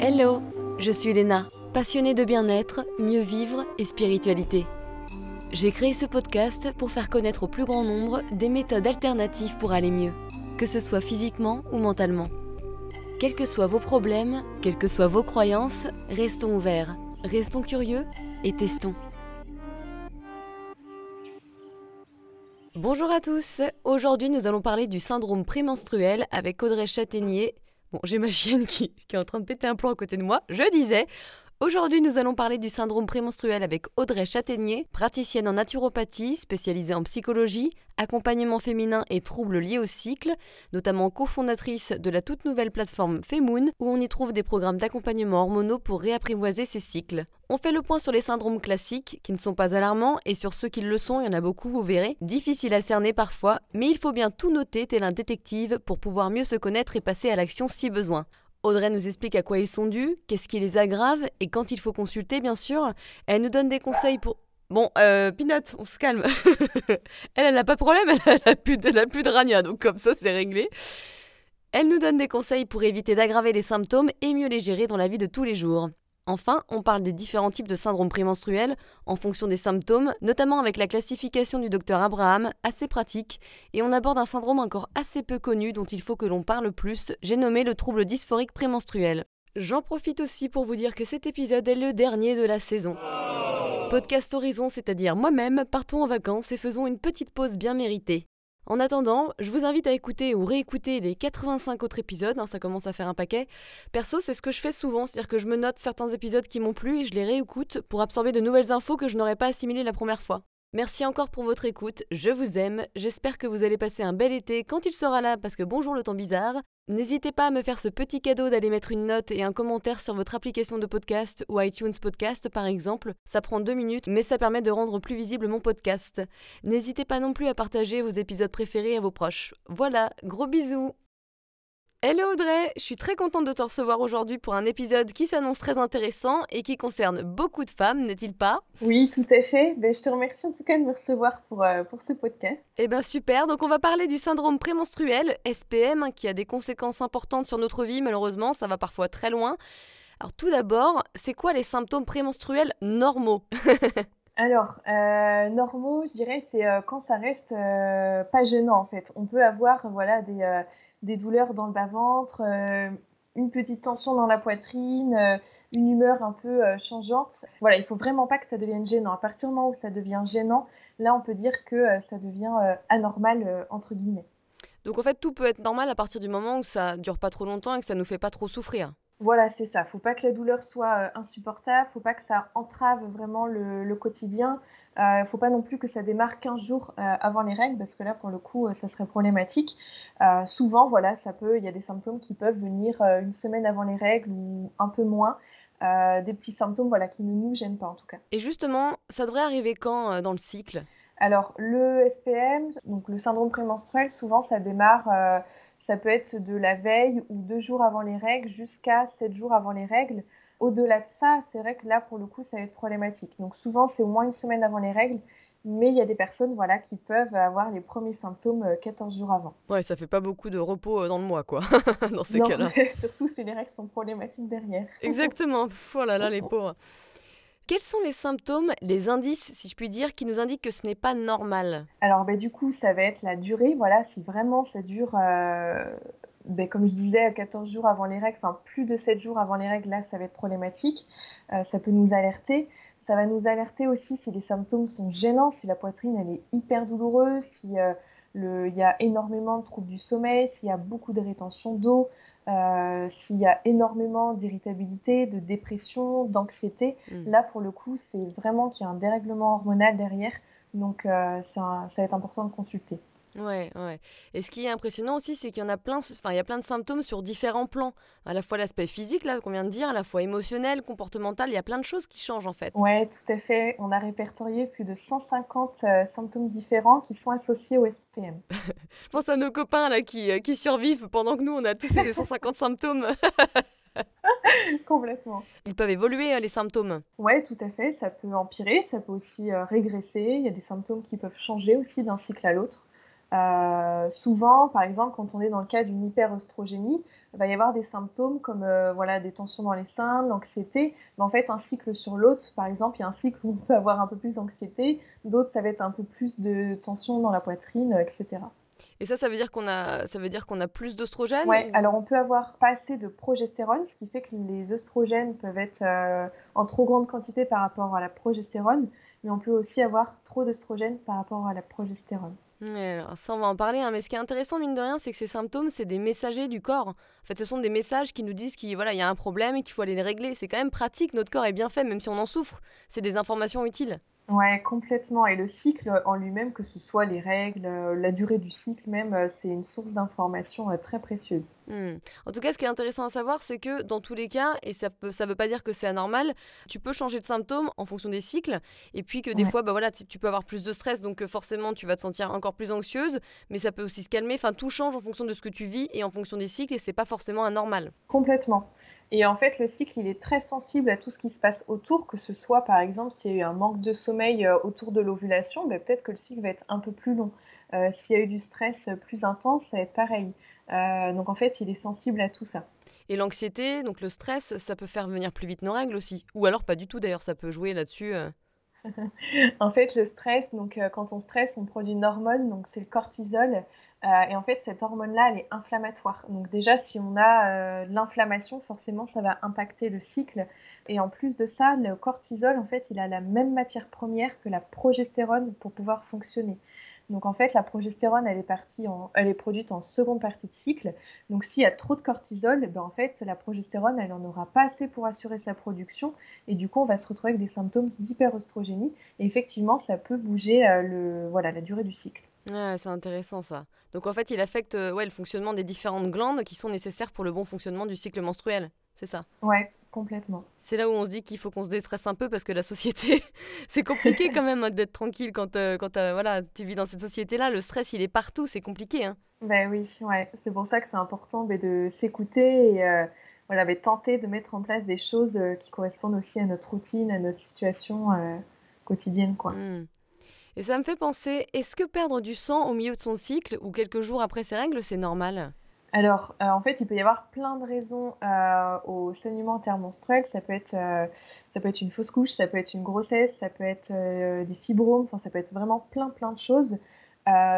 Hello, je suis Léna, passionnée de bien-être, mieux vivre et spiritualité. J'ai créé ce podcast pour faire connaître au plus grand nombre des méthodes alternatives pour aller mieux, que ce soit physiquement ou mentalement. Quels que soient vos problèmes, quelles que soient vos croyances, restons ouverts, restons curieux et testons. Bonjour à tous, aujourd'hui nous allons parler du syndrome prémenstruel avec Audrey Châtaignier. Bon, j'ai ma chienne qui, est en train de péter un plomb à côté de moi. Je disais, Aujourd'hui, nous allons parler du syndrome prémenstruel avec Audrey Châtaignier, praticienne en naturopathie, spécialisée en psychologie, accompagnement féminin et troubles liés au cycle, notamment cofondatrice de la toute nouvelle plateforme Femoon, où on y trouve des programmes d'accompagnement hormonaux pour réapprivoiser ses cycles. On fait le point sur les syndromes classiques, qui ne sont pas alarmants, et sur ceux qui le sont, il y en a beaucoup, vous verrez, difficiles à cerner parfois, mais il faut bien tout noter tel un détective pour pouvoir mieux se connaître et passer à l'action si besoin. Audrey nous explique à quoi ils sont dus, qu'est-ce qui les aggrave et quand il faut consulter, bien sûr. Elle nous donne des conseils pour. Bon, euh, on se calme. elle, elle n'a pas de problème, elle n'a plus, plus de rania, donc comme ça, c'est réglé. Elle nous donne des conseils pour éviter d'aggraver les symptômes et mieux les gérer dans la vie de tous les jours. Enfin, on parle des différents types de syndrome prémenstruel en fonction des symptômes, notamment avec la classification du docteur Abraham, assez pratique, et on aborde un syndrome encore assez peu connu dont il faut que l'on parle plus, j'ai nommé le trouble dysphorique prémenstruel. J'en profite aussi pour vous dire que cet épisode est le dernier de la saison. Podcast Horizon, c'est-à-dire moi-même, partons en vacances et faisons une petite pause bien méritée. En attendant, je vous invite à écouter ou réécouter les 85 autres épisodes, hein, ça commence à faire un paquet. Perso, c'est ce que je fais souvent, c'est-à-dire que je me note certains épisodes qui m'ont plu et je les réécoute pour absorber de nouvelles infos que je n'aurais pas assimilées la première fois. Merci encore pour votre écoute, je vous aime, j'espère que vous allez passer un bel été quand il sera là parce que bonjour le temps bizarre. N'hésitez pas à me faire ce petit cadeau d'aller mettre une note et un commentaire sur votre application de podcast ou iTunes Podcast par exemple. Ça prend deux minutes mais ça permet de rendre plus visible mon podcast. N'hésitez pas non plus à partager vos épisodes préférés à vos proches. Voilà, gros bisous Hello Audrey, je suis très contente de te recevoir aujourd'hui pour un épisode qui s'annonce très intéressant et qui concerne beaucoup de femmes, n'est-il pas? Oui, tout à fait. Ben, je te remercie en tout cas de me recevoir pour, euh, pour ce podcast. Eh bien super, donc on va parler du syndrome prémenstruel, SPM, hein, qui a des conséquences importantes sur notre vie, malheureusement, ça va parfois très loin. Alors tout d'abord, c'est quoi les symptômes prémenstruels normaux? Alors, euh, normaux, je dirais, c'est euh, quand ça reste pas gênant en fait. On peut avoir voilà, des, des douleurs dans le bas-ventre, euh, une petite tension dans la poitrine, euh, une humeur un peu euh, changeante. Voilà, il faut vraiment pas que ça devienne gênant. À partir du moment où ça devient gênant, là, on peut dire que ça devient anormal, entre guillemets. Donc en fait, tout peut être normal à partir du moment où ça dure pas trop longtemps et que ça nous fait pas trop souffrir. Voilà, c'est ça. Faut pas que la douleur soit euh, insupportable, faut pas que ça entrave vraiment le, quotidien. Euh, faut pas non plus que ça démarre 15 jours euh, avant les règles, parce que là, pour le coup, ça serait problématique. souvent, voilà, ça peut, il y a des symptômes qui peuvent venir une semaine avant les règles ou un peu moins. des petits symptômes, voilà, qui ne nous gênent pas en tout cas. Et justement, ça devrait arriver quand dans le cycle? Alors, le SPM, donc le syndrome prémenstruel, souvent ça démarre, euh, ça peut être de la veille ou deux jours avant les règles jusqu'à sept jours avant les règles. Au-delà de ça, c'est vrai que là, pour le coup, ça va être problématique. Donc, souvent, c'est au moins une semaine avant les règles. Mais il y a des personnes voilà, qui peuvent avoir les premiers symptômes 14 euh, jours avant. Ouais, ça fait pas beaucoup de repos euh, dans le mois, quoi, dans ces cas-là. surtout si les règles sont problématiques derrière. Exactement. oh là là, les pauvres. Quels sont les symptômes, les indices, si je puis dire, qui nous indiquent que ce n'est pas normal? Alors, bah, du coup, ça va être la durée. Voilà, si vraiment ça dure, euh, bah, comme je disais, 14 jours avant les règles, enfin plus de 7 jours avant les règles, là, ça va être problématique. Euh, ça peut nous alerter. Ça va nous alerter aussi si les symptômes sont gênants, si la poitrine, elle est hyper douloureuse, si euh, il y a énormément de troubles du sommeil, s'il y a beaucoup de rétention d'eau, euh, s'il y a énormément d'irritabilité, de dépression, d'anxiété, mm. là pour le coup, c'est vraiment qu'il y a un dérèglement hormonal derrière. Donc euh, ça va être important de consulter. Ouais, ouais. Et ce qui est impressionnant aussi, c'est qu'il y en a plein, enfin, il y a plein de symptômes sur différents plans. À la fois l'aspect physique, là, qu'on vient de dire, à la fois émotionnel, comportemental, il y a plein de choses qui changent en fait. Ouais, tout à fait. On a répertorié plus de 150 euh, symptômes différents qui sont associés au SPM. Je pense à nos copains là qui, euh, qui survivent pendant que nous, on a tous ces 150 symptômes. Complètement. Ils peuvent évoluer, euh, les symptômes. Ouais, tout à fait. Ça peut empirer, ça peut aussi régresser. Il y a des symptômes qui peuvent changer aussi d'un cycle à l'autre. Euh, souvent, par exemple, quand on est dans le cas d'une hyperœstrogénie, il va y avoir des symptômes comme euh, voilà, des tensions dans les seins, l'anxiété. Mais en fait, un cycle sur l'autre, par exemple, il y a un cycle où on peut avoir un peu plus d'anxiété, d'autres, ça va être un peu plus de tension dans la poitrine, etc. Et ça, ça veut dire qu'on a, ça veut dire qu'on a plus d'oestrogènes Ouais, alors on peut avoir pas assez de progestérone, ce qui fait que les œstrogènes peuvent être euh, en trop grande quantité par rapport à la progestérone, mais on peut aussi avoir trop d'œstrogènes par rapport à la progestérone. Alors ça, on va en parler, hein, mais ce qui est intéressant, mine de rien, c'est que ces symptômes, c'est des messagers du corps. En fait, ce sont des messages qui nous disent qu'il voilà, y a un problème et qu'il faut aller les régler. C'est quand même pratique, notre corps est bien fait, même si on en souffre. C'est des informations utiles. Ouais, complètement. Et le cycle en lui-même, que ce soit les règles, euh, la durée du cycle même, euh, c'est une source d'information euh, très précieuse. Hmm. En tout cas, ce qui est intéressant à savoir, c'est que dans tous les cas, et ça ne ça veut pas dire que c'est anormal, tu peux changer de symptômes en fonction des cycles, et puis que des fois, bah voilà, tu peux avoir plus de stress, donc forcément, tu vas te sentir encore plus anxieuse, mais ça peut aussi se calmer. Enfin, tout change en fonction de ce que tu vis et en fonction des cycles, et c'est pas forcément anormal. Complètement. Et en fait, le cycle, il est très sensible à tout ce qui se passe autour, que ce soit par exemple s'il y a eu un manque de sommeil euh, autour de l'ovulation, ben, peut-être que le cycle va être un peu plus long. Euh, s'il y a eu du stress plus intense, ça va être pareil. Euh, donc en fait, il est sensible à tout ça. Et l'anxiété, donc le stress, ça peut faire venir plus vite nos règles aussi. Ou alors pas du tout d'ailleurs, ça peut jouer là-dessus. en fait, le stress, donc quand on stresse, on produit une hormone, donc c'est le cortisol. Euh, et en fait, cette hormone-là, elle est inflammatoire. Donc déjà, si on a euh, de l'inflammation, forcément, ça va impacter le cycle. Et en plus de ça, le cortisol, en fait, il a la même matière première que la progestérone pour pouvoir fonctionner. Donc en fait, la progestérone, elle est, partie elle est produite en seconde partie de cycle. Donc s'il y a trop de cortisol, ben en fait, la progestérone, elle n'en aura pas assez pour assurer sa production. Et du coup, on va se retrouver avec des symptômes d'hyperœstrogénie. Et effectivement, ça peut bouger euh, le, voilà, la durée du cycle. Ouais, c'est intéressant ça. Donc en fait, il affecte euh, ouais, le fonctionnement des différentes glandes qui sont nécessaires pour le bon fonctionnement du cycle menstruel. C'est ça? Ouais, complètement. C'est là où on se dit qu'il faut qu'on se déstresse un peu parce que la société, c'est compliqué quand même hein, d'être tranquille quand, euh, quand euh, voilà, tu vis dans cette société-là. Le stress, il est partout, c'est compliqué. Hein. Ben oui, ouais. c'est pour ça que c'est important ben, de s'écouter et voilà, ben, tenter de mettre en place des choses qui correspondent aussi à notre routine, à notre situation quotidienne. Quoi. Mmh. Et ça me fait penser, est-ce que perdre du sang au milieu de son cycle ou quelques jours après ses règles, c'est normal? Alors, euh, en fait, il peut y avoir plein de raisons euh, au saignement intermenstruel. Ça peut être, euh, ça peut être une fausse couche, ça peut être une grossesse, ça peut être des fibromes. Enfin, ça peut être vraiment plein, plein de choses.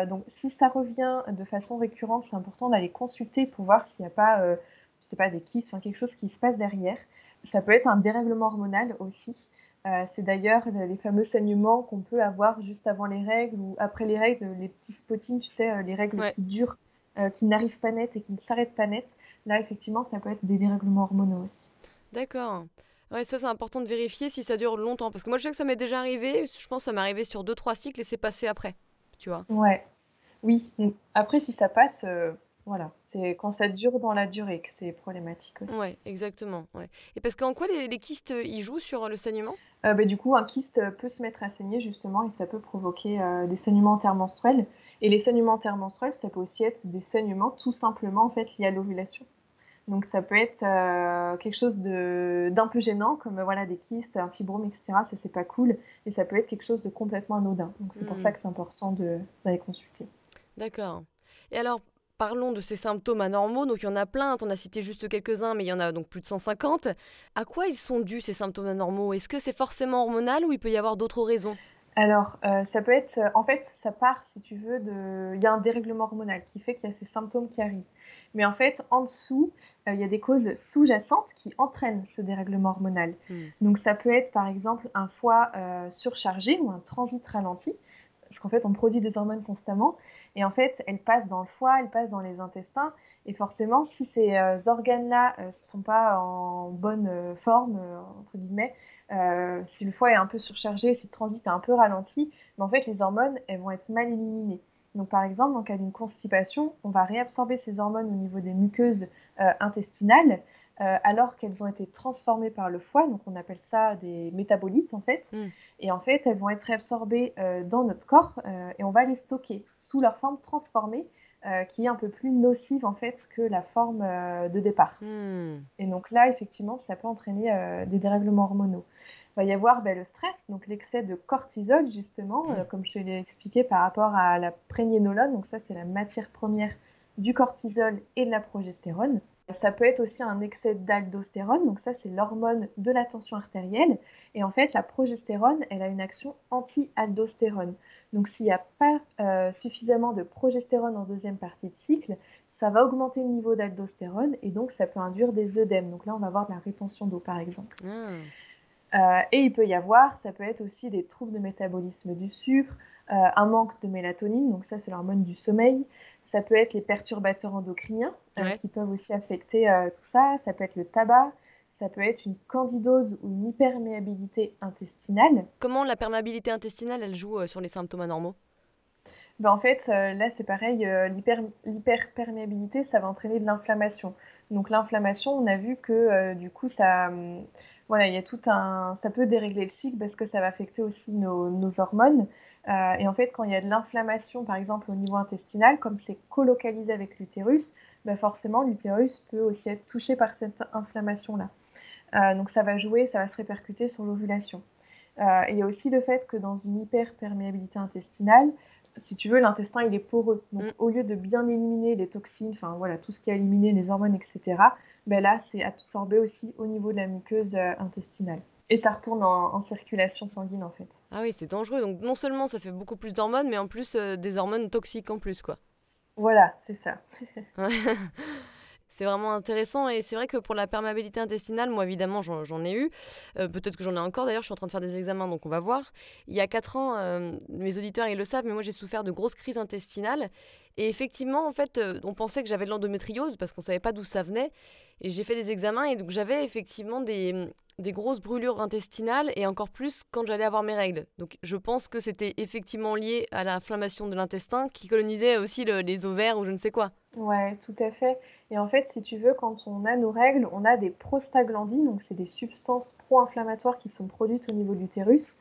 donc, si ça revient de façon récurrente, c'est important d'aller consulter pour voir s'il n'y a pas, je sais pas, des kystes, enfin, quelque chose qui se passe derrière. Ça peut être un dérèglement hormonal aussi. C'est d'ailleurs les fameux saignements qu'on peut avoir juste avant les règles ou après les règles, les petits spottings, tu sais, les règles qui durent, euh, qui n'arrivent pas net et qui ne s'arrêtent pas net. Là, effectivement, ça peut être des dérèglements hormonaux aussi. D'accord. Ouais, ça c'est important de vérifier si ça dure longtemps. Parce que moi je sais que ça m'est déjà arrivé, je pense que ça m'est arrivé sur 2-3 cycles et c'est passé après, tu vois. Ouais, oui. Après si ça passe, voilà, c'est quand ça dure dans la durée que c'est problématique aussi. Ouais, exactement. Ouais. Et parce qu'en quoi les, les kystes y jouent sur le saignement? Euh, bah, du coup, un kyste peut se mettre à saigner justement et ça peut provoquer euh, des saignements intermenstruels. Et les saignements intermenstruels, ça peut aussi être des saignements tout simplement en fait liés à l'ovulation. Donc ça peut être euh, quelque chose d'un peu gênant, comme voilà des kystes, un fibrome, etc. Ça c'est pas cool, et ça peut être quelque chose de complètement anodin. Donc c'est pour ça hmm. que c'est important d'aller consulter. D'accord. Et alors Parlons de ces symptômes anormaux. Donc il y en a plein, en as cité juste quelques-uns, mais il y en a donc plus de 150. À quoi ils sont dus ces symptômes anormaux? Est-ce que c'est forcément hormonal ou il peut y avoir d'autres raisons? Alors, euh, ça peut être, en fait, ça part, si tu veux, de, il y a un dérèglement hormonal qui fait qu'il y a ces symptômes qui arrivent. Mais en fait, en dessous, euh, il y a des causes sous-jacentes qui entraînent ce dérèglement hormonal. Hmm. Donc, ça peut être, par exemple, un foie euh, surchargé ou un transit ralenti parce qu'en fait, on produit des hormones constamment, et en fait, elles passent dans le foie, elles passent dans les intestins, et forcément, si ces euh, organes-là ne euh, sont pas en bonne euh, forme, entre guillemets, si le foie est un peu surchargé, si le transit est un peu ralenti, mais en fait, les hormones, elles vont être mal éliminées. Donc, par exemple, en cas d'une constipation, on va réabsorber ces hormones au niveau des muqueuses intestinales, euh, alors qu'elles ont été transformées par le foie, donc on appelle ça des métabolites en fait. Mm. Et en fait, elles vont être réabsorbées euh, dans notre corps euh, et on va les stocker sous leur forme transformée, qui est un peu plus nocive en fait que la forme de départ. Mm. Et donc là, effectivement, ça peut entraîner des dérèglements hormonaux. va y avoir ben, le stress, donc l'excès de cortisol justement, euh, comme je te l'ai expliqué par rapport à la prégnénolone. Donc ça, c'est la matière première du cortisol et de la progestérone. Ça peut être aussi un excès d'aldostérone, donc ça c'est l'hormone de la tension artérielle. Et en fait, la progestérone, elle a une action anti-aldostérone. Donc s'il n'y a pas euh, suffisamment de progestérone en deuxième partie de cycle, ça va augmenter le niveau d'aldostérone et donc ça peut induire des œdèmes. Donc là, on va avoir de la rétention d'eau par exemple. Ah. Euh, et il peut y avoir, ça peut être aussi des troubles de métabolisme du sucre, un manque de mélatonine, donc ça c'est l'hormone du sommeil. Ça peut être les perturbateurs endocriniens euh, qui peuvent aussi affecter tout ça. Ça peut être le tabac, ça peut être une candidose ou une hyperméabilité intestinale. Comment la perméabilité intestinale, elle joue sur les symptômes anormaux? Ben en fait, là, c'est pareil, l'hyperperméabilité, ça va entraîner de l'inflammation. Donc l'inflammation, on a vu que du coup, ça, hum, voilà, il y a tout un. Ça peut dérégler le cycle parce que ça va affecter aussi nos, hormones. Euh, et en fait, quand il y a de l'inflammation, par exemple au niveau intestinal, comme c'est colocalisé avec l'utérus, bah forcément l'utérus peut aussi être touché par cette inflammation-là. Euh, donc ça va jouer, ça va se répercuter sur l'ovulation. Euh, et il y a aussi le fait que dans une hyperperméabilité intestinale, si tu veux, l'intestin, il est poreux. Donc, mm. au lieu de bien éliminer les toxines, enfin voilà, tout ce qui a éliminé les hormones, etc., ben là, c'est absorbé aussi au niveau de la muqueuse intestinale. Et ça retourne en, circulation sanguine, en fait. Ah oui, c'est dangereux. Donc, non seulement ça fait beaucoup plus d'hormones, mais en plus euh, des hormones toxiques en plus, quoi. Voilà, c'est ça. C'est vraiment intéressant et c'est vrai que pour la perméabilité intestinale, moi évidemment j'en ai eu, euh, peut-être que j'en ai encore d'ailleurs, je suis en train de faire des examens donc on va voir. Il y a 4 ans, euh, mes auditeurs ils le savent, mais moi j'ai souffert de grosses crises intestinales et effectivement en fait euh, on pensait que j'avais de l'endométriose parce qu'on savait pas d'où ça venait et j'ai fait des examens et donc j'avais effectivement des, des grosses brûlures intestinales et encore plus quand j'allais avoir mes règles. Donc je pense que c'était effectivement lié à l'inflammation de l'intestin qui colonisait aussi les ovaires ou je ne sais quoi. Ouais, tout à fait. Et en fait, si tu veux, quand on a nos règles, on a des prostaglandines, donc c'est des substances pro-inflammatoires qui sont produites au niveau de l'utérus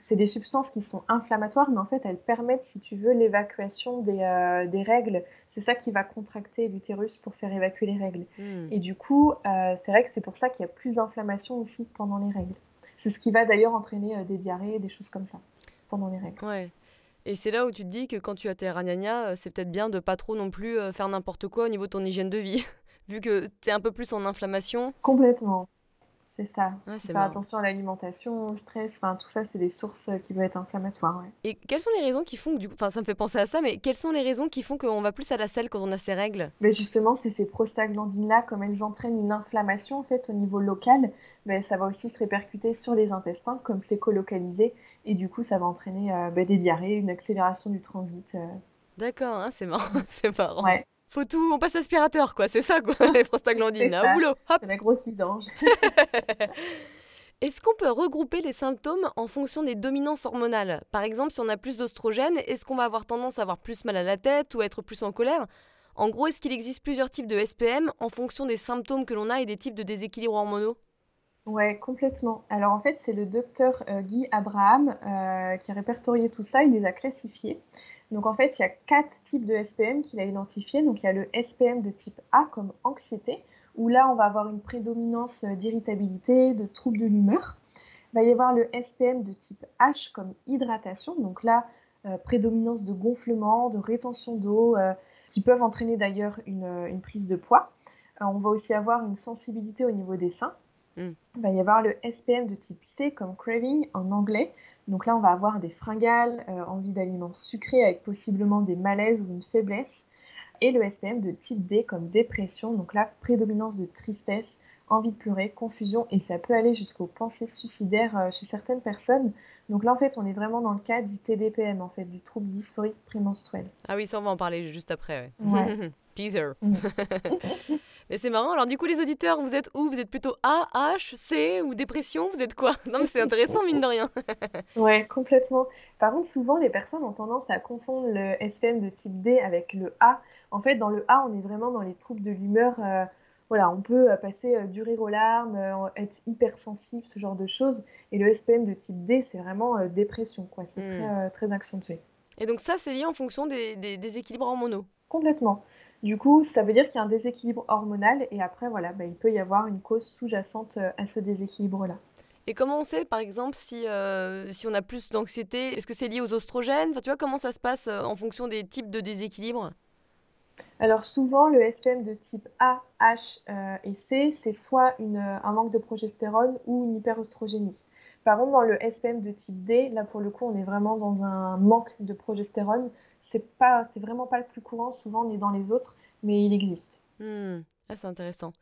c'est des substances qui sont inflammatoires, mais en fait, elles permettent, si tu veux, l'évacuation des, euh, des, règles. C'est ça qui va contracter l'utérus pour faire évacuer les règles. Hmm. Et du coup, euh, c'est vrai que c'est pour ça qu'il y a plus d'inflammation aussi pendant les règles. C'est ce qui va d'ailleurs entraîner euh, des diarrhées, des choses comme ça, pendant les règles. Ouais. Et c'est là où tu te dis que quand tu as tes ragnagnas, c'est peut-être bien de pas trop non plus faire n'importe quoi au niveau de ton hygiène de vie, vu que tu es un peu plus en inflammation. Complètement. C'est ça. Faire attention à l'alimentation, au stress, enfin tout ça, c'est des sources euh, qui peuvent être inflammatoires. Et quelles sont les raisons qui font, du coup, enfin ça me fait penser à ça, mais quelles sont les raisons qui font qu'on va plus à la selle quand on a ces règles? Mais Justement, c'est ces prostaglandines-là, comme elles entraînent une inflammation en fait au niveau local, ben, ça va aussi se répercuter sur les intestins, comme c'est colocalisé, et du coup ça va entraîner euh, ben, des diarrhées, une accélération du transit. Euh. D'accord, hein, c'est marrant, c'est marrant. Ouais faut tout, on passe l'aspirateur, quoi. C'est ça, quoi, les prostaglandines. Au boulot, C'est la grosse vidange. Est-ce qu'on peut regrouper les symptômes en fonction des dominances hormonales? Par exemple, si on a plus d'ostrogène, est-ce qu'on va avoir tendance à avoir plus mal à la tête ou à être plus en colère? En gros, est-ce qu'il existe plusieurs types de SPM en fonction des symptômes que l'on a et des types de déséquilibres hormonaux? Ouais, complètement. Alors en fait, c'est le docteur euh, Guy Abraham euh, qui a répertorié tout ça, il les a classifiés. Donc en fait, il y a quatre types de SPM qu'il a identifiés. Donc il y a le SPM de type A comme anxiété, où là on va avoir une prédominance euh, d'irritabilité, de troubles de l'humeur. Il va y avoir le SPM de type H comme hydratation. Donc là, euh, prédominance de gonflement, de rétention d'eau, euh, qui peuvent entraîner d'ailleurs une, prise de poids. on va aussi avoir une sensibilité au niveau des seins. Mm. Il va y avoir le SPM de type C comme craving en anglais. Donc là, on va avoir des fringales, euh, envie d'aliments sucrés avec possiblement des malaises ou une faiblesse. Et le SPM de type D comme dépression. Donc là, prédominance de tristesse, envie de pleurer, confusion et ça peut aller jusqu'aux pensées suicidaires euh, chez certaines personnes. Donc là, en fait, on est vraiment dans le cadre du TDPM, en fait, du trouble dysphorique prémenstruel. Ah oui, ça, on va en parler juste après. Ouais. Teaser. Mm. mais c'est marrant. Alors, du coup, les auditeurs, vous êtes où? Vous êtes plutôt A, H, C ou dépression? Vous êtes quoi? Non, mais c'est intéressant, mine de rien. ouais, complètement. Par contre, souvent, les personnes ont tendance à confondre le SPM de type D avec le A. En fait, dans le A, on est vraiment dans les troubles de l'humeur. Euh, voilà, on peut euh, passer euh, du rire aux larmes, euh, être hypersensible, ce genre de choses. Et le SPM de type D, c'est vraiment dépression, quoi. C'est très, hmm. très accentué. Et donc ça, c'est lié en fonction des, des déséquilibres hormonaux Complètement. Du coup, ça veut dire qu'il y a un déséquilibre hormonal et après, voilà, bah, il peut y avoir une cause sous-jacente à ce déséquilibre-là. Et comment on sait, par exemple, si, euh, si on a plus d'anxiété Est-ce que c'est lié aux oestrogènes? Enfin, Tu vois, comment ça se passe en fonction des types de déséquilibre Alors souvent, le SPM de type A, H euh, et C, c'est soit une, un manque de progestérone ou une hyperostrogénie. Par contre, dans le SPM de type D, là pour le coup, on est vraiment dans un manque de progestérone. C'est pas, c'est vraiment pas le plus courant. Souvent, on est dans les autres, mais il existe. Hmm. Ah, c'est intéressant.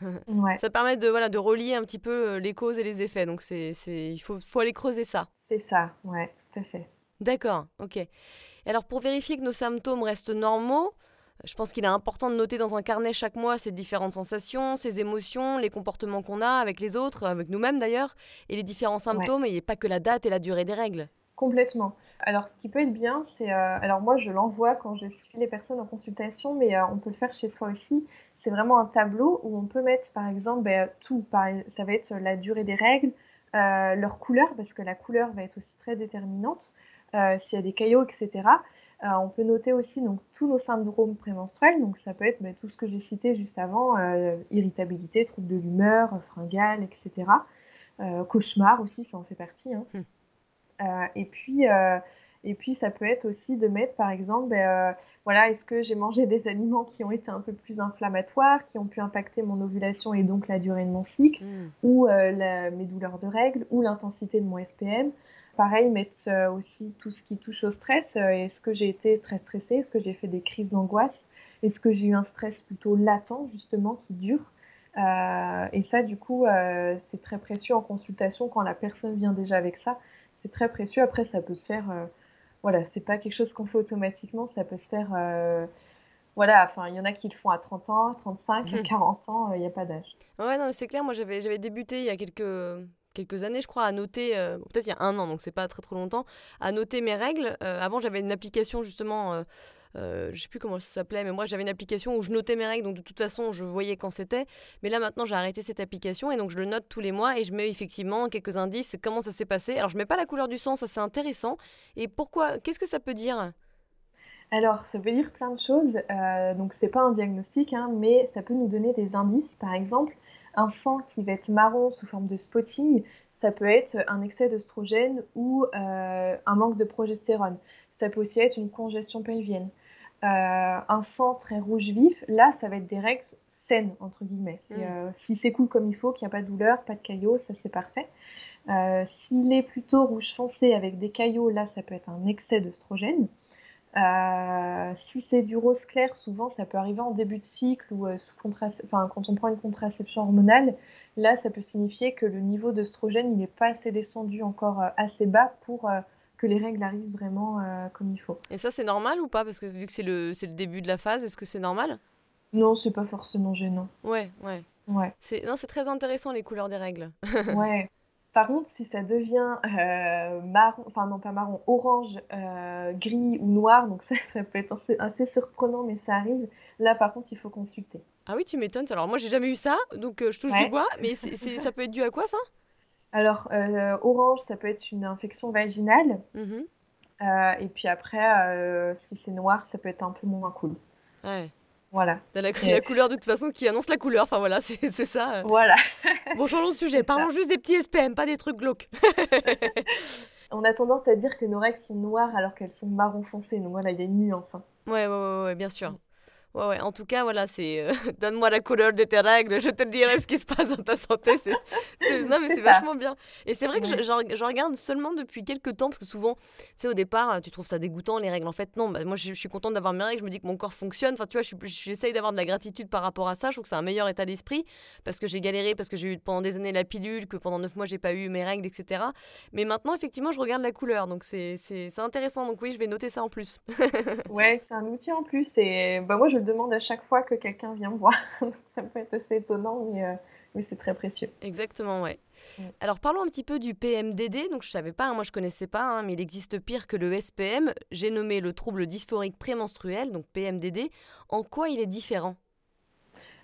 Ouais, Ça permet de, voilà, de relier un petit peu euh, les causes et les effets. Donc, c'est, c'est, il faut, faut aller creuser ça. c'est ça. Ouais, tout à fait. D'accord, ok. Alors, pour vérifier que nos symptômes restent normaux, je pense qu'il est important de noter dans un carnet chaque mois ces différentes sensations, ces émotions, les comportements qu'on a avec les autres, avec nous-mêmes d'ailleurs, et les différents Ouais. symptômes, et pas que la date et la durée des règles. Complètement. Alors, ce qui peut être bien, c'est, euh, alors moi, je l'envoie quand je suis les personnes en consultation, mais euh, on peut le faire chez soi aussi. C'est vraiment un tableau où on peut mettre, par exemple, ben, tout. Par- ça va être la durée des règles, euh, leur couleur, parce que la couleur va être aussi très déterminante, s'il y a des caillots, etc. Euh, on peut noter aussi donc tous nos syndromes prémenstruels. Donc, ça peut être ben, tout ce que j'ai cité juste avant, euh, irritabilité, troubles de l'humeur, euh, fringales, etc. Euh, cauchemar aussi, ça en fait partie. hein. Hmm. Et puis, et puis, ça peut être aussi de mettre, par exemple, ben, voilà, est-ce que j'ai mangé des aliments qui ont été un peu plus inflammatoires, qui ont pu impacter mon ovulation et donc la durée de mon cycle, Hmm. ou la- mes douleurs de règles, ou l'intensité de mon SPM. Pareil, mettre euh, aussi tout ce qui touche au stress. Euh, est-ce que j'ai été très stressée? Est-ce que j'ai fait des crises d'angoisse? Est-ce que j'ai eu un stress plutôt latent, justement, qui dure? Euh, et ça, du coup, euh, c'est très précieux en consultation quand la personne vient déjà avec ça. C'est très précieux. Après, ça peut se faire, euh, voilà, c'est pas quelque chose qu'on fait automatiquement. Ça peut se faire, voilà, enfin, il y en a qui le font à 30 ans, à 35, à Mhm. 40 ans, il n'y a pas d'âge. Ouais, non, mais c'est clair, moi j'avais, j'avais débuté il y a quelques, quelques années, je crois, à noter, euh, peut-être il y a un an, donc c'est pas très trop longtemps, à noter mes règles. Euh, avant, j'avais une application justement, euh, euh, je sais plus comment ça s'appelait, mais moi j'avais une application où je notais mes règles, donc de toute façon je voyais quand c'était. Mais là maintenant j'ai arrêté cette application et donc je le note tous les mois et je mets effectivement quelques indices, comment ça s'est passé. Alors je mets pas la couleur du sang, ça c'est intéressant. Et pourquoi Qu'est-ce que ça peut dire? Alors, ça veut dire plein de choses. Donc, c'est pas un diagnostic, hein, mais ça peut nous donner des indices. Par exemple, un sang qui va être marron sous forme de spotting, ça peut être un excès d'œstrogène ou euh, un manque de progestérone. Ça peut aussi être une congestion pelvienne. Euh, un sang très rouge vif, là, ça va être des règles saines, entre guillemets. Mm. euh, si c'est cool comme il faut, qu'il n'y a pas de douleur, pas de caillots, ça c'est parfait. S'il est plutôt rouge foncé avec des caillots, là, ça peut être un excès d'œstrogène. Euh, si c'est du rose clair, souvent ça peut arriver en début de cycle ou euh, sous enfin, quand on prend une contraception hormonale. Là, ça peut signifier que le niveau d'œstrogène il n'est pas assez descendu encore euh, assez bas pour que les règles arrivent vraiment comme il faut. Et ça c'est normal ou pas? Parce que vu que c'est le, le début de la phase, est-ce que c'est normal? Non, c'est pas forcément gênant. Ouais, ouais. Ouais, C'est, non, c'est très intéressant les couleurs des règles. ouais. Par contre, si ça devient euh, marron, enfin non pas marron, orange, euh, gris ou noir, donc ça, ça peut être assez, assez surprenant, mais ça arrive. Là, par contre, il faut consulter. Ah oui, tu m'étonnes. Alors moi, j'ai jamais eu ça, donc euh, je touche du bois. Mais ça peut être dû à quoi ça? Alors, orange, ça peut être une infection vaginale. Euh, et puis après, si c'est noir, ça peut être un peu moins cool. Ouais. Voilà. T'as La, la couleur de toute façon qui annonce la couleur. Enfin voilà, c'est, ça. euh. Voilà. Bon, changeons de sujet. Ça. Parlons juste des petits SPM, pas des trucs glauques. On a tendance à dire que nos règles sont noires alors qu'elles sont marron foncé. Donc voilà, il y a une nuance. hein. Ouais, ouais, ouais, ouais, bien sûr. Ouais, ouais. En tout cas, voilà, c'est euh, donne-moi la couleur de tes règles, je te dirai ce qui se passe dans ta santé. C'est, c'est- non, mais C'est vachement bien. Et c'est vrai que je, je- je regarde seulement depuis quelques temps, parce que souvent, tu sais, au départ, tu trouves ça dégoûtant les règles. En fait, non, bah, moi, je, je suis contente d'avoir mes règles. Je me dis que mon corps fonctionne. Enfin, tu vois, j'essaye d'avoir de la gratitude par rapport à ça. Je trouve que c'est un meilleur état d'esprit, parce que j'ai galéré, parce que j'ai eu pendant des années la pilule, que pendant neuf mois, j'ai pas eu mes règles, etc. Mais maintenant, effectivement, je regarde la couleur, donc c'est, c'est, c'est intéressant. Donc oui, je vais noter ça en plus. Ouais, c'est un outil en plus. Et bah, moi, je le demande à chaque fois que quelqu'un vient me voir. Ça peut être assez étonnant, mais, euh, mais c'est très précieux. Exactement, ouais. Alors parlons un petit peu du PMDD. Donc je savais pas, hein, moi je connaissais pas, hein, mais il existe pire que le SPM. J'ai nommé le trouble dysphorique prémenstruel, donc PMDD. En quoi il est différent?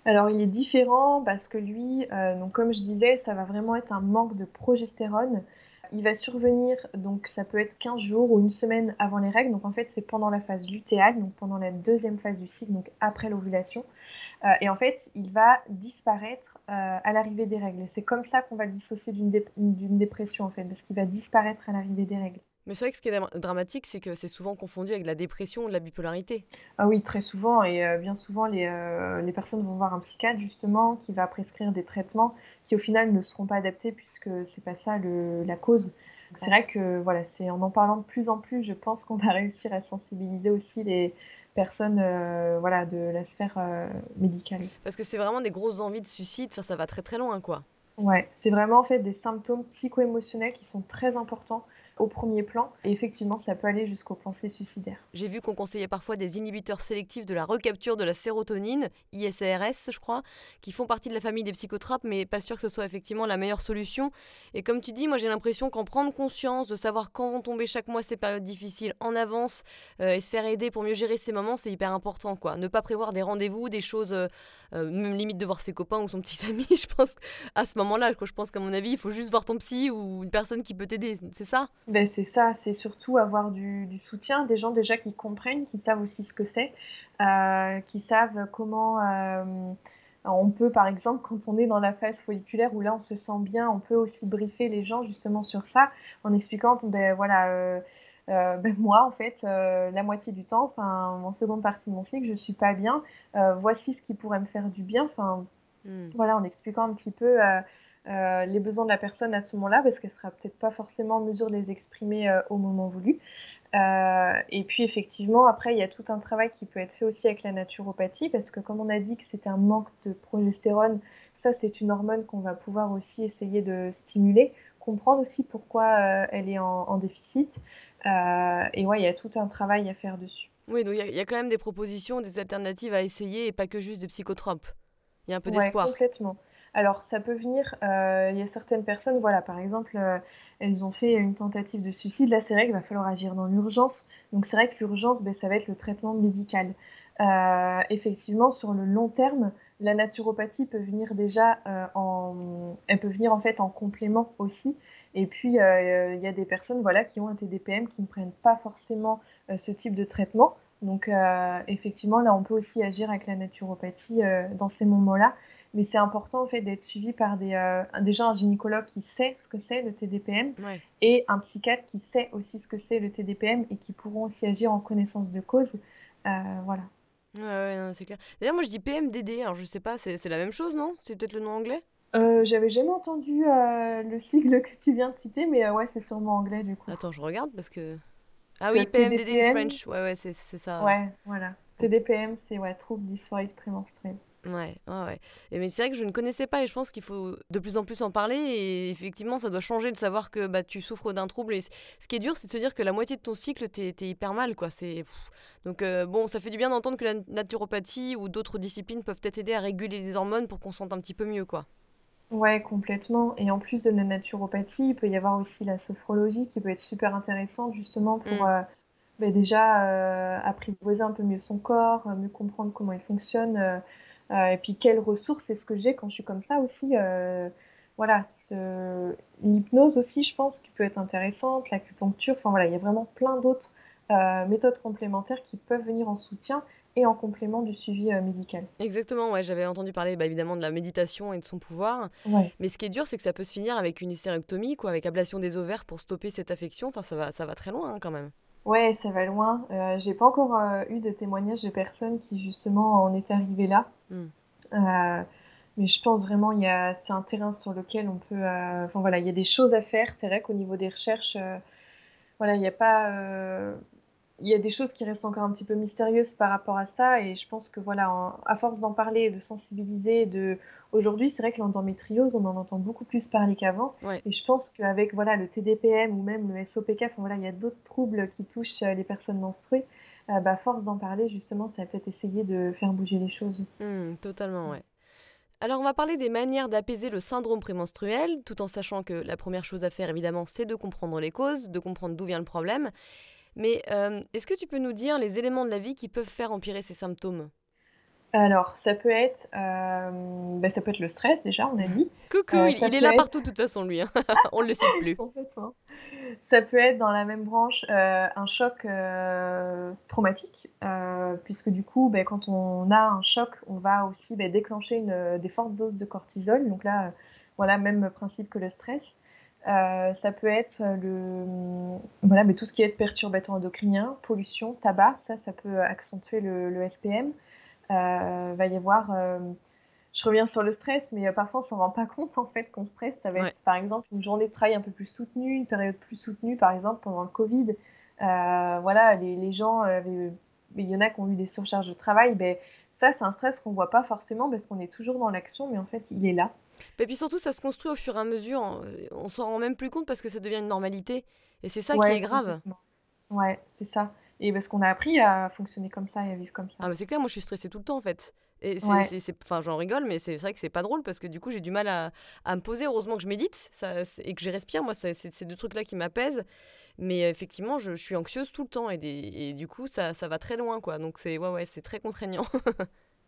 Alors, il est différent parce que lui, euh, comme je disais, ça va vraiment être un manque de progestérone. Il va survenir, donc ça peut être 15 jours ou une semaine avant les règles. Donc en fait, c'est pendant la phase lutéale, donc pendant la deuxième phase du cycle, donc après l'ovulation. et en fait, il va disparaître à l'arrivée des règles. Et c'est comme ça qu'on va le dissocier d'une dépression, en fait, parce qu'il va disparaître à l'arrivée des règles. Mais c'est vrai que ce qui est dramatique, c'est que c'est souvent confondu avec la dépression ou la bipolarité. Ah oui, très souvent. Et euh, bien souvent, les, euh, les, personnes vont voir un psychiatre, justement, qui va prescrire des traitements qui, au final, ne seront pas adaptés puisque c'est pas ça le, la cause. C'est vrai que, voilà, c'est en en parlant de plus en plus, je pense qu'on va réussir à sensibiliser aussi les personnes euh, voilà, de la sphère médicale. Parce que c'est vraiment des grosses envies de suicide, ça, ça va très très loin, quoi. Ouais, c'est vraiment en fait des symptômes psycho-émotionnels qui sont très importants au premier plan. Et effectivement, ça peut aller jusqu'aux pensées suicidaires. J'ai vu qu'on conseillait parfois des inhibiteurs sélectifs de la recapture de la sérotonine, ISRS, je crois, qui font partie de la famille des psychotropes, mais pas sûr que ce soit effectivement la meilleure solution. Et comme tu dis, moi j'ai l'impression qu'en prendre conscience, de savoir quand vont tomber chaque mois ces périodes difficiles en avance euh, et se faire aider pour mieux gérer ces moments, c'est hyper important. quoi. Ne pas prévoir des rendez-vous, des choses, euh, euh, même limite de voir ses copains ou son petit ami, je pense à ce moment-là, je pense qu'à mon avis, il faut juste voir ton psy ou une personne qui peut t'aider, c'est ça? Ben, c'est ça, c'est surtout avoir du, soutien, des gens déjà qui comprennent, qui savent aussi ce que c'est, euh, qui savent comment euh, on peut, par exemple, quand on est dans la phase folliculaire où là on se sent bien, on peut aussi briefer les gens justement sur ça, en expliquant, ben voilà, euh, ben, moi en fait, la moitié du temps, enfin en seconde partie de mon cycle, je suis pas bien, voici ce qui pourrait me faire du bien, enfin hmm. voilà, en expliquant un petit peu euh, les besoins de la personne à ce moment-là, parce qu'elle sera peut-être pas forcément en mesure de les exprimer euh, au moment voulu. Euh, et puis effectivement, après, il y a tout un travail qui peut être fait aussi avec la naturopathie, parce que comme on a dit que c'était un manque de progestérone, ça c'est une hormone qu'on va pouvoir aussi essayer de stimuler, comprendre aussi pourquoi elle est en, déficit. et ouais, il y a tout un travail à faire dessus. Oui, donc il y, a quand même des propositions, des alternatives à essayer, et pas que juste des psychotropes. Il y a un peu d'espoir. complètement. Alors, ça peut venir, euh, il y a certaines personnes, voilà, par exemple, euh, elles ont fait une tentative de suicide. Là, c'est vrai qu'il va falloir agir dans l'urgence. Donc, c'est vrai que l'urgence, ben, ça va être le traitement médical. Euh, effectivement, sur le long terme, la naturopathie peut venir déjà en, elle peut venir en fait en complément aussi. Et puis, il y a des personnes, voilà, qui ont un TDPM qui ne prennent pas forcément ce type de traitement. Donc, effectivement, là, on peut aussi agir avec la naturopathie dans ces moments-là mais c'est important en fait d'être suivi par des, euh, déjà un gynécologue qui sait ce que c'est le TDPM et un psychiatre qui sait aussi ce que c'est le TDPM et qui pourront aussi agir en connaissance de cause. Euh, voilà. Ouais, ouais c'est clair. D'ailleurs, moi je dis PMDD, alors je sais pas, c'est la même chose, non? C'est peut-être le nom anglais? Euh, J'avais jamais entendu le sigle que tu viens de citer, mais ouais, c'est sûrement anglais du coup. Attends, je regarde parce que. ah oui, PMDD TDPM... French, ouais, ouais, c'est ça. Ouais, voilà. TDPM, c'est ouais, trouble dysphorique prémenstruel. Ouais, ouais, ouais. Et mais c'est vrai que je ne connaissais pas et je pense qu'il faut de plus en plus en parler et effectivement ça doit changer de savoir que bah, tu souffres d'un trouble et ce qui est dur c'est de se dire que la moitié de ton cycle t'es es hyper mal quoi. C'est donc euh, bon ça fait du bien d'entendre que la naturopathie ou d'autres disciplines peuvent t'aider à réguler les hormones pour qu'on sente un petit peu mieux quoi. Ouais, complètement. Et en plus de la naturopathie, il peut y avoir aussi la sophrologie qui peut être super intéressante justement pour mmh. euh, bah, déjà euh, apprivoiser un peu mieux son corps, mieux comprendre comment il fonctionne et puis quelles ressources c'est ce que j'ai quand je suis comme ça aussi. Euh, voilà, l'hypnose aussi, je pense, qui peut être intéressante, l'acupuncture, enfin voilà, il y a vraiment plein d'autres euh, méthodes complémentaires qui peuvent venir en soutien et en complément du suivi médical. Exactement, ouais, j'avais entendu parler bah, évidemment de la méditation et de son pouvoir. Ouais. Mais ce qui est dur, c'est que ça peut se finir avec une hystérectomie, quoi, avec ablation des ovaires pour stopper cette affection. Enfin, ça va, ça va très loin hein, quand même. Ouais, ça va loin. Euh, j'ai pas encore euh, eu de témoignages de personnes qui justement en étaient arrivées là. Hmm. Euh, mais je pense vraiment il y a c'est un terrain sur lequel on peut enfin voilà, il y a des choses à faire. C'est vrai qu'au niveau des recherches voilà, il n'y a pas il y a des choses qui restent encore un petit peu mystérieuses par rapport à ça et je pense que voilà à force d'en parler de sensibiliser de aujourd'hui c'est vrai que l'endométriose on en entend beaucoup plus parler qu'avant. Et je pense qu'avec voilà le TDPM ou même le SOPK enfin voilà il y a d'autres troubles qui touchent euh, les personnes menstruées euh, bah, force d'en parler justement ça va peut-être essayer de faire bouger les choses. Mmh, totalement ouais. Alors on va parler des manières d'apaiser le syndrome prémenstruel, tout en sachant que la première chose à faire évidemment c'est de comprendre les causes, de comprendre d'où vient le problème. Mais euh, est-ce que tu peux nous dire les éléments de la vie qui peuvent faire empirer ces symptômes? Alors, ça peut être, euh, bah, ça peut être le stress déjà, on a dit. Coucou, Euh, il, est là être partout de toute façon, lui. hein. On le sait plus. complètement. Ça peut être dans la même branche euh, un choc traumatique, puisque du coup, ben, quand on a un choc, on va aussi ben, déclencher une, des fortes doses de cortisol. Donc là, voilà, même principe que le stress. Euh, ça peut être le, voilà, mais tout ce qui est perturbateur endocrinien, pollution, tabac, ça, ça peut accentuer le, le SPM. Euh, va y avoir, euh, je reviens sur le stress, mais euh, parfois on s'en rend pas compte en fait qu'on stresse. Ça va Ouais. être par exemple une journée de travail un peu plus soutenue, une période plus soutenue, par exemple pendant le Covid. Voilà, les, les gens, il y en a qui ont eu des surcharges de travail. Ben, ça, c'est un stress qu'on voit pas forcément parce qu'on est toujours dans l'action, mais en fait, il est là. Et puis surtout, ça se construit au fur et à mesure. On s'en rend même plus compte parce que ça devient une normalité. Et c'est ça qui est grave. complètement. Ouais, c'est ça. Et parce qu'on a appris à fonctionner comme ça et à vivre comme ça. Ah, mais c'est clair, moi je suis stressée tout le temps en fait. Et c'est, Ouais, enfin, j'en rigole, mais c'est vrai que c'est pas drôle parce que du coup j'ai du mal à, à me poser. Heureusement que je médite ça, et que je respire. Moi, c'est ces deux trucs-là qui m'apaisent. Mais euh, effectivement, je, je suis anxieuse tout le temps et, des- et du coup ça, ça va très loin quoi. Donc c'est ouais, ouais, c'est très contraignant.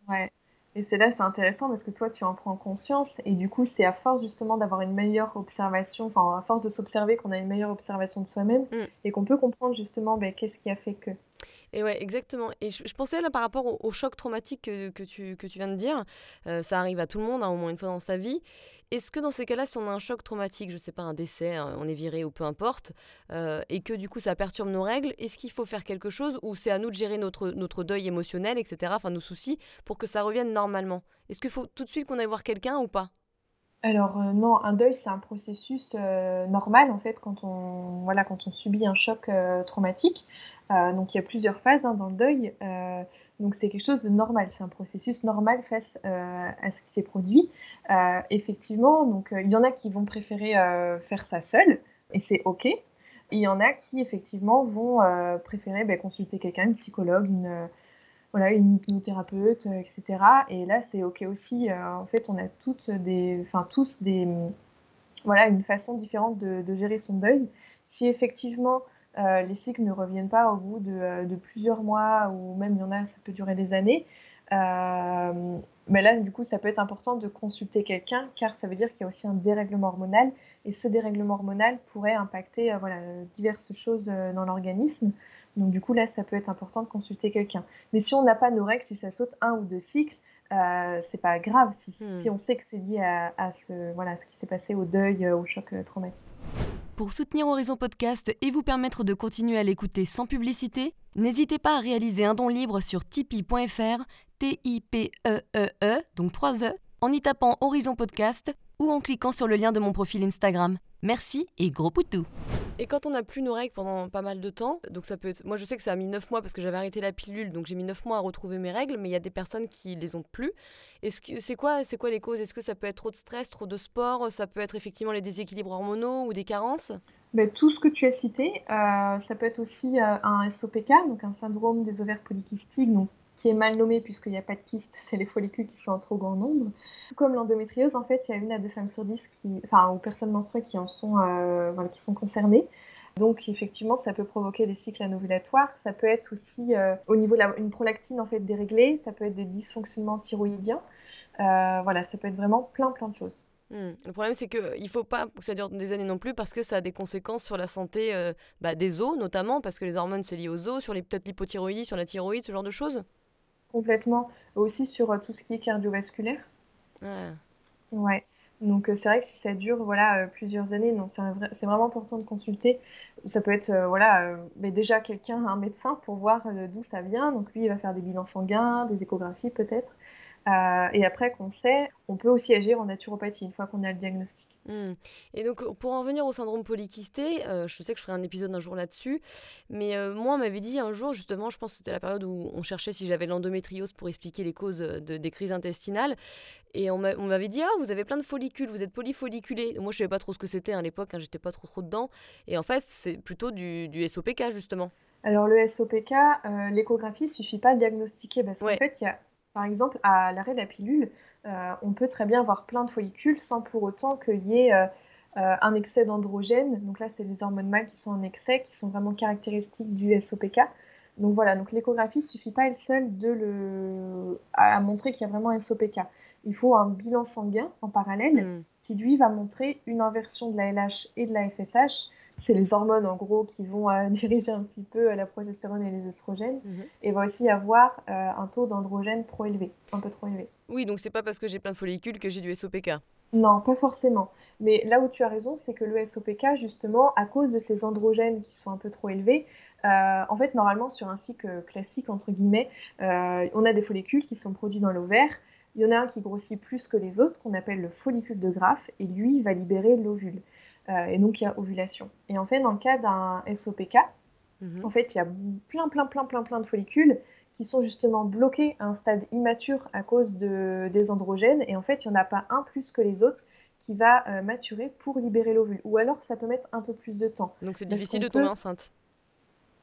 ouais. Et c'est là, c'est intéressant parce que toi, tu en prends conscience et du coup, c'est à force justement d'avoir une meilleure observation, enfin, à force de s'observer qu'on a une meilleure observation de soi-même Mm. et qu'on peut comprendre justement ben, qu'est-ce qui a fait que. Et ouais, exactement. Et je, pensais là par rapport au, choc traumatique que, tu, viens de dire, euh, ça arrive à tout le monde, hein, au moins une fois dans sa vie. Est-ce que dans ces cas-là, si on a un choc traumatique, je sais pas, un décès, on est viré ou peu importe, euh, et que du coup ça perturbe nos règles, est-ce qu'il faut faire quelque chose ou c'est à nous de gérer notre, deuil émotionnel, etc., enfin nos soucis, pour que ça revienne normalement? Est-ce qu'il faut tout de suite qu'on aille voir quelqu'un ou pas? Alors euh, non, un deuil, c'est un processus normal en fait quand on, subit un choc traumatique. Euh, donc il y a plusieurs phases hein, dans le deuil. Euh, donc c'est quelque chose de normal, c'est un processus normal face euh, à ce qui s'est produit. Effectivement, donc il y en a qui vont préférer faire ça seul et c'est ok. Il y en a qui effectivement vont préférer ben, consulter quelqu'un, une psychologue, une voilà, une hypnothérapeute, etc. Et là, c'est OK aussi. En fait, on a toutes des, enfin, tous des, voilà, une façon différente de, de gérer son deuil. Si effectivement euh, les cycles ne reviennent pas au bout de, euh, de plusieurs mois, ou même il y en a, ça peut durer des années, euh, mais là, du coup, ça peut être important de consulter quelqu'un, car ça veut dire qu'il y a aussi un dérèglement hormonal, et ce dérèglement hormonal pourrait impacter euh, voilà, diverses choses dans l'organisme. Donc du coup, là, ça peut être important de consulter quelqu'un. Mais si on n'a pas nos règles, si ça saute un ou deux cycles, euh, c'est pas grave si, Hmm. si on sait que c'est lié à, à ce, voilà, ce qui s'est passé au deuil, au choc traumatique. Pour soutenir Horizon Podcast et vous permettre de continuer à l'écouter sans publicité, n'hésitez pas à réaliser un don libre sur tipeee.fr, T-I-P-E-E-E, E donc 3 E, en y tapant Horizon Podcast ou en cliquant sur le lien de mon profil Instagram. Merci et gros poutou Et quand on n'a plus nos règles pendant pas mal de temps, donc ça peut être... Moi je sais que ça a mis 9 mois parce que j'avais arrêté la pilule, donc j'ai mis 9 mois à retrouver mes règles, mais il y a des personnes qui les ont plus. Est-ce que c'est quoi, c'est quoi les causes? Est-ce que ça peut être trop de stress, trop de sport? Ça peut être effectivement les déséquilibres hormonaux ou des carences? Ben, tout ce que tu as cité, euh, ça peut être aussi euh, un SOPK, donc un syndrome des ovaires polykystiques, qui est mal nommé puisqu'il n'y a pas de kyste, c'est les follicules qui sont en trop grand nombre. Tout comme l'endométriose, en fait, il y a une à deux femmes sur dix qui, enfin, ou personnes menstruées qui en sont, euh, qui sont concernées. Donc effectivement, ça peut provoquer des cycles anovulatoires. Ça peut être aussi euh, au niveau de la, une prolactine en fait déréglée. Ça peut être des dysfonctionnements thyroïdiens. Euh, voilà, ça peut être vraiment plein plein de choses. Hmm. Le problème, c'est qu'il ne faut pas que ça dure des années non plus parce que ça a des conséquences sur la santé bah, des os, notamment, parce que les hormones, c'est lié aux os, sur peut-être l'hypothyroïdie, sur la thyroïde, ce genre de choses. Complètement. Aussi sur euh, tout ce qui est cardiovasculaire. Ouais. Ouais. Donc euh, c'est vrai que si ça dure voilà euh, plusieurs années, non, c'est vraiment important de consulter. Ça peut être euh, voilà, euh, mais déjà quelqu'un, un médecin pour voir euh, d'où ça vient. Donc lui, il va faire des bilans sanguins, des échographies peut-être. Euh, et après qu'on sait, on peut aussi agir en naturopathie une fois qu'on a le diagnostic. Hmm. Et donc, pour en venir au syndrome polykysté, euh, je sais que je ferai un épisode un jour là-dessus, mais euh, moi, on m'avait dit un jour, justement, je pense que c'était la période où on cherchait si j'avais l'endométriose pour expliquer les causes de, des crises intestinales, et on m'a- on m'avait dit, ah, vous avez plein de follicules, vous êtes polyfolliculé. Moi, je savais pas trop ce que c'était à l'époque, hein, j'étais pas trop trop dedans, et en fait, c'est plutôt du, du SOPK, justement. Alors le SOPK, euh, l'échographie suffit pas à diagnostiquer parce qu'en fait, il y a, par exemple, à l'arrêt de la pilule, euh, on peut très bien avoir plein de follicules sans pour autant qu'il y ait euh, euh, un excès d'androgène. Donc là, c'est les hormones mâles qui sont en excès, qui sont vraiment caractéristiques du SOPK. Donc voilà, donc l'échographie suffit pas elle seule de le, à montrer qu'il y a vraiment un SOPK. Il faut un bilan sanguin en parallèle Hmm. qui, lui, va montrer une inversion de la LH et de la FSH. C'est les hormones, en gros, qui vont euh, diriger un petit peu euh, la progestérone et les œstrogènes. Mhm. Et va aussi avoir euh, un taux d'androgène trop élevé, un peu trop élevé. Oui, donc c'est pas parce que j'ai plein de follicules que j'ai du SOPK. Non, pas forcément. Mais là où tu as raison, c'est que le SOPK, justement, à cause de ces androgènes qui sont un peu trop élevés, euh, en fait, normalement, sur un cycle classique, entre guillemets, on a des follicules qui sont produits dans l'ovaire. Il y en a un qui grossit plus que les autres, qu'on appelle le follicule de Graaff, et lui, va libérer l'ovule. Euh, et donc, il y a ovulation. Et en fait, dans le cas d'un SOPK, Mhm. en fait, il y a plein, plein, plein, plein, plein de follicules qui sont justement bloqués à un stade immature à cause de, des androgènes. Et en fait, il n'y en a pas un plus que les autres qui va euh, maturer pour libérer l'ovule. Ou alors, ça peut mettre un peu plus de temps. Donc c'est difficile de tomber peut- enceinte.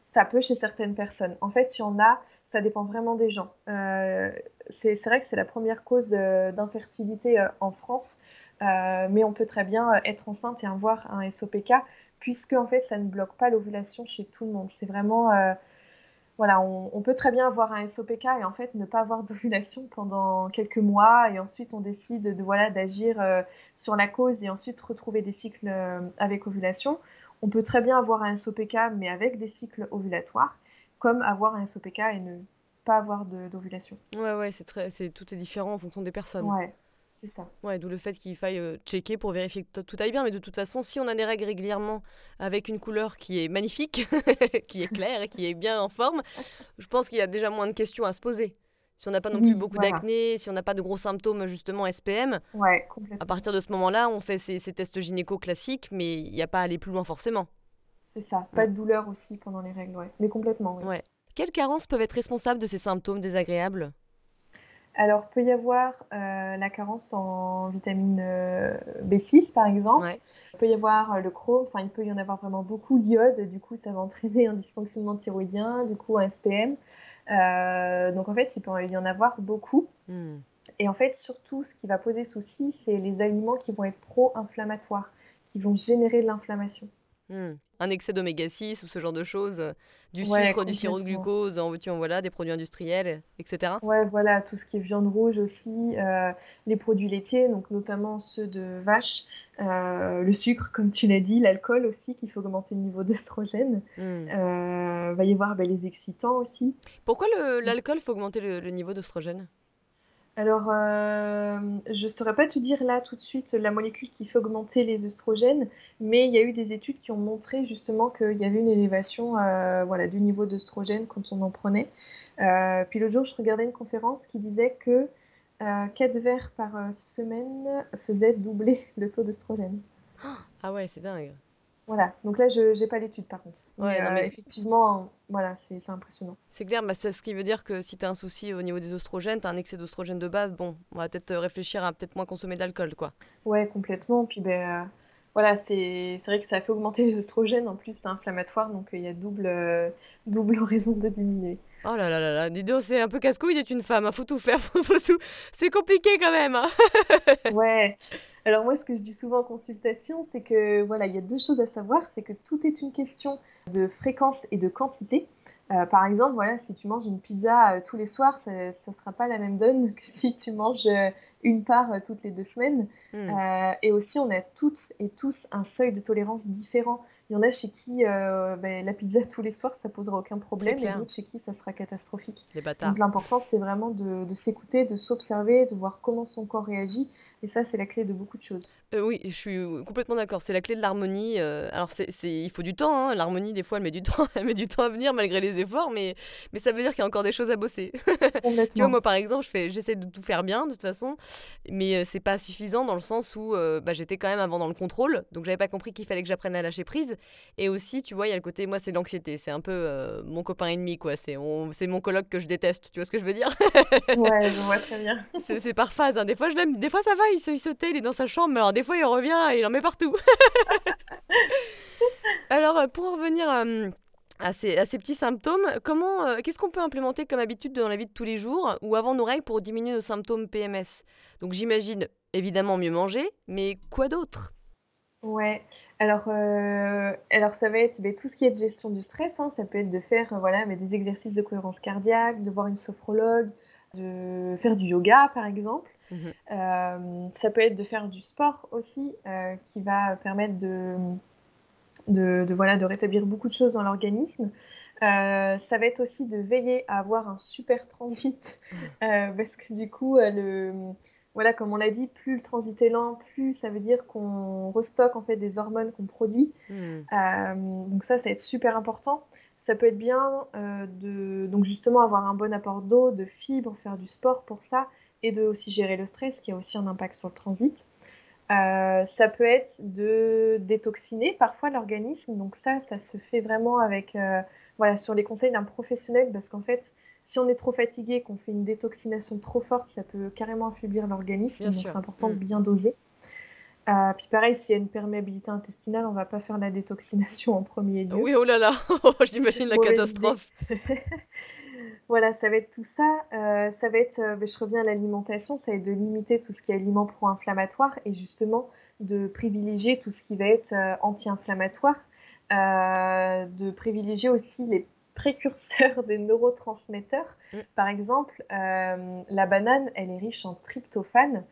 Ça peut chez certaines personnes. En fait, il y en a, ça dépend vraiment des gens. Euh, c'est vrai que c'est la première cause euh, d'infertilité en France, mais on peut très bien euh, être enceinte et avoir un SOPK, puisque en fait, ça ne bloque pas l'ovulation chez tout le monde. C'est vraiment, euh, voilà, on, on peut très bien avoir un SOPK et en fait ne pas avoir d'ovulation pendant quelques mois, et ensuite on décide de voilà d'agir euh, sur la cause et ensuite retrouver des cycles euh, avec ovulation. On peut très bien avoir un SOPK mais avec des cycles ovulatoires, comme avoir un SOPK et ne pas avoir d'ovulation. Ouais, ouais, c'est très, c'est tout est différent en fonction des personnes. Ouais, c'est ça. Ouais, d'où le fait qu'il faille euh, checker pour vérifier que tout aille bien. Mais de toute façon, si on a des règles régulièrement avec une couleur qui est magnifique, qui est claire et qui est bien en forme, je pense qu'il y a déjà moins de questions à se poser. Si on n'a pas non Oui, plus beaucoup voilà. d'acné, si on n'a pas de gros symptômes justement SPM, Ouais, à partir de ce moment-là, on fait ces, ces tests gynéco classiques, mais il n'y a pas à aller plus loin forcément. C'est ça. Pas de douleur aussi pendant les règles, ouais. Mais complètement. Ouais. Quelles carences peuvent être responsables de ces symptômes désagréables? Alors, peut y avoir euh, la carence en vitamine euh, B6, par exemple. Ouais. Il peut y avoir euh, le chrome, enfin, il peut y en avoir vraiment beaucoup. L'iode, du coup, ça va entraîner un dysfonctionnement thyroïdien, du coup, un SPM. Donc, en fait, il peut y en avoir beaucoup. Hmm. Et en fait, surtout, ce qui va poser souci, c'est les aliments qui vont être pro-inflammatoires, qui vont générer de l'inflammation. Hmm. Un excès d'oméga 6 ou ce genre de choses, euh, du Ouais, sucre, du sirop de glucose, en veux-tu, en voilà, des produits industriels, etc. Ouais, voilà, tout ce qui est viande rouge aussi, euh, les produits laitiers, donc notamment ceux de vache, euh, le sucre, comme tu l'as dit, l'alcool aussi, qu'il faut augmenter le niveau d'œstrogène. Hmm. Euh, va y avoir ben, les excitants aussi. Pourquoi l'alcool faut augmenter le, le niveau d'oestrogène Alors, euh, je ne saurais pas te dire là tout de suite la molécule qui fait augmenter les œstrogènes, mais il y a eu des études qui ont montré justement qu'il y avait une élévation euh, voilà, du niveau d'œstrogène quand on en prenait. Euh, puis le jour, je regardais une conférence qui disait que euh, 4 verres par semaine faisaient doubler le taux d'œstrogène. Ah ouais, c'est dingue. Voilà, donc là, je n'ai pas l'étude par contre. Ouais, mais, non, euh, mais- effectivement, voilà, c'est impressionnant. C'est clair, bah, c'est ce qui veut dire que si tu as un souci au niveau des oestrogènes, tu as un excès d'oestrogène de base, bon, on va peut-être euh, réfléchir à peut-être moins consommer d'alcool, quoi. Ouais, complètement. Puis ben, euh, voilà, c'est vrai que ça fait augmenter les oestrogènes. En plus, c'est inflammatoire, donc euh, il y a double, double raison de diminuer. Oh là là là là, dis donc, c'est un peu casse-couille d'être une femme, hein, faut tout faire, faut tout... C'est compliqué quand même, hein. Ouais. Alors moi, ce que je dis souvent en consultation, c'est que voilà, il y a deux choses à savoir, c'est que tout est une question de fréquence et de quantité. Euh, par exemple, voilà, si tu manges une pizza euh, tous les soirs, ça ne sera pas la même donne que si tu manges euh, une part toutes les deux semaines. Hmm. Et aussi, on a toutes et tous un seuil de tolérance différent. Il y en a chez qui ben, la pizza tous les soirs, ça posera aucun problème, et d'autres chez qui ça sera catastrophique. Les bâtards. Donc l'important, c'est vraiment de, de s'écouter, de s'observer, de voir comment son corps réagit. Et ça, c'est la clé de beaucoup de choses. Euh, oui, je suis complètement d'accord. C'est la clé de l'harmonie. euh, alors, c'est, c'est- il faut du temps. hein, L'harmonie, des fois, elle met du temps, elle met du temps à venir malgré les efforts, mais, mais ça veut dire qu'il y a encore des choses à bosser. Tu vois, moi, par exemple, je fais, j'essaie de tout faire bien, de toute façon, mais euh, c'est pas suffisant dans le sens où euh, bah, j'étais quand même avant dans le contrôle, donc j'avais pas compris qu'il fallait que j'apprenne à lâcher prise. Et aussi, tu vois, il y a le côté, moi, c'est l'anxiété. C'est un peu euh, mon copain ennemi, quoi. C'est, on- c'est mon coloc que je déteste. Tu vois ce que je veux dire? Ouais, je vois très bien. c'est, c'est par phase. hein. Des fois, je l'aime, des fois, ça va, il se, il se tait, il est dans sa chambre, mais alors des fois, il revient et il en met partout. alors, euh, pour en revenir euh, à, ces, à ces petits symptômes, comment, euh, qu'est-ce qu'on peut implémenter comme habitude dans la vie de tous les jours ou avant nos règles pour diminuer nos symptômes PMS Donc, j'imagine évidemment mieux manger, mais quoi d'autre? Ouais, alors, euh, alors ça va être tout ce qui est de gestion du stress, hein, ça peut être de faire euh, voilà, mais des exercices de cohérence cardiaque, de voir une sophrologue, de faire du yoga par exemple. Mhm. Euh, ça peut être de faire du sport aussi, euh, qui va permettre de, de, de, voilà, de rétablir beaucoup de choses dans l'organisme. Euh, ça va être aussi de veiller à avoir un super transit, euh, parce que du coup, le, voilà, comme on l'a dit, plus le transit est lent, plus ça veut dire qu'on restocke en fait des hormones qu'on produit. Euh, donc ça, ça va être super important. Ça peut être bien euh, de donc justement avoir un bon apport d'eau, de fibres, faire du sport pour ça, et de aussi gérer le stress, qui a aussi un impact sur le transit. Euh, ça peut être de détoxiner parfois l'organisme. Donc ça, ça se fait vraiment avec euh, voilà sur les conseils d'un professionnel, parce qu'en fait, si on est trop fatigué, qu'on fait une détoxination trop forte, ça peut carrément affaiblir l'organisme. Donc c'est important de Mm. bien doser. Euh, puis pareil, s'il y a une perméabilité intestinale, on va pas faire la détoxination en premier lieu. Oui, oh là là, j'imagine la catastrophe. Voilà, ça va être tout ça. Euh, ça va être, euh, ben, je reviens à l'alimentation, ça va être de limiter tout ce qui est aliment pro-inflammatoire et justement de privilégier tout ce qui va être euh, anti-inflammatoire, Euh, de privilégier aussi les précurseurs des neurotransmetteurs. Mm. Par exemple, euh, la banane, elle est riche en tryptophane.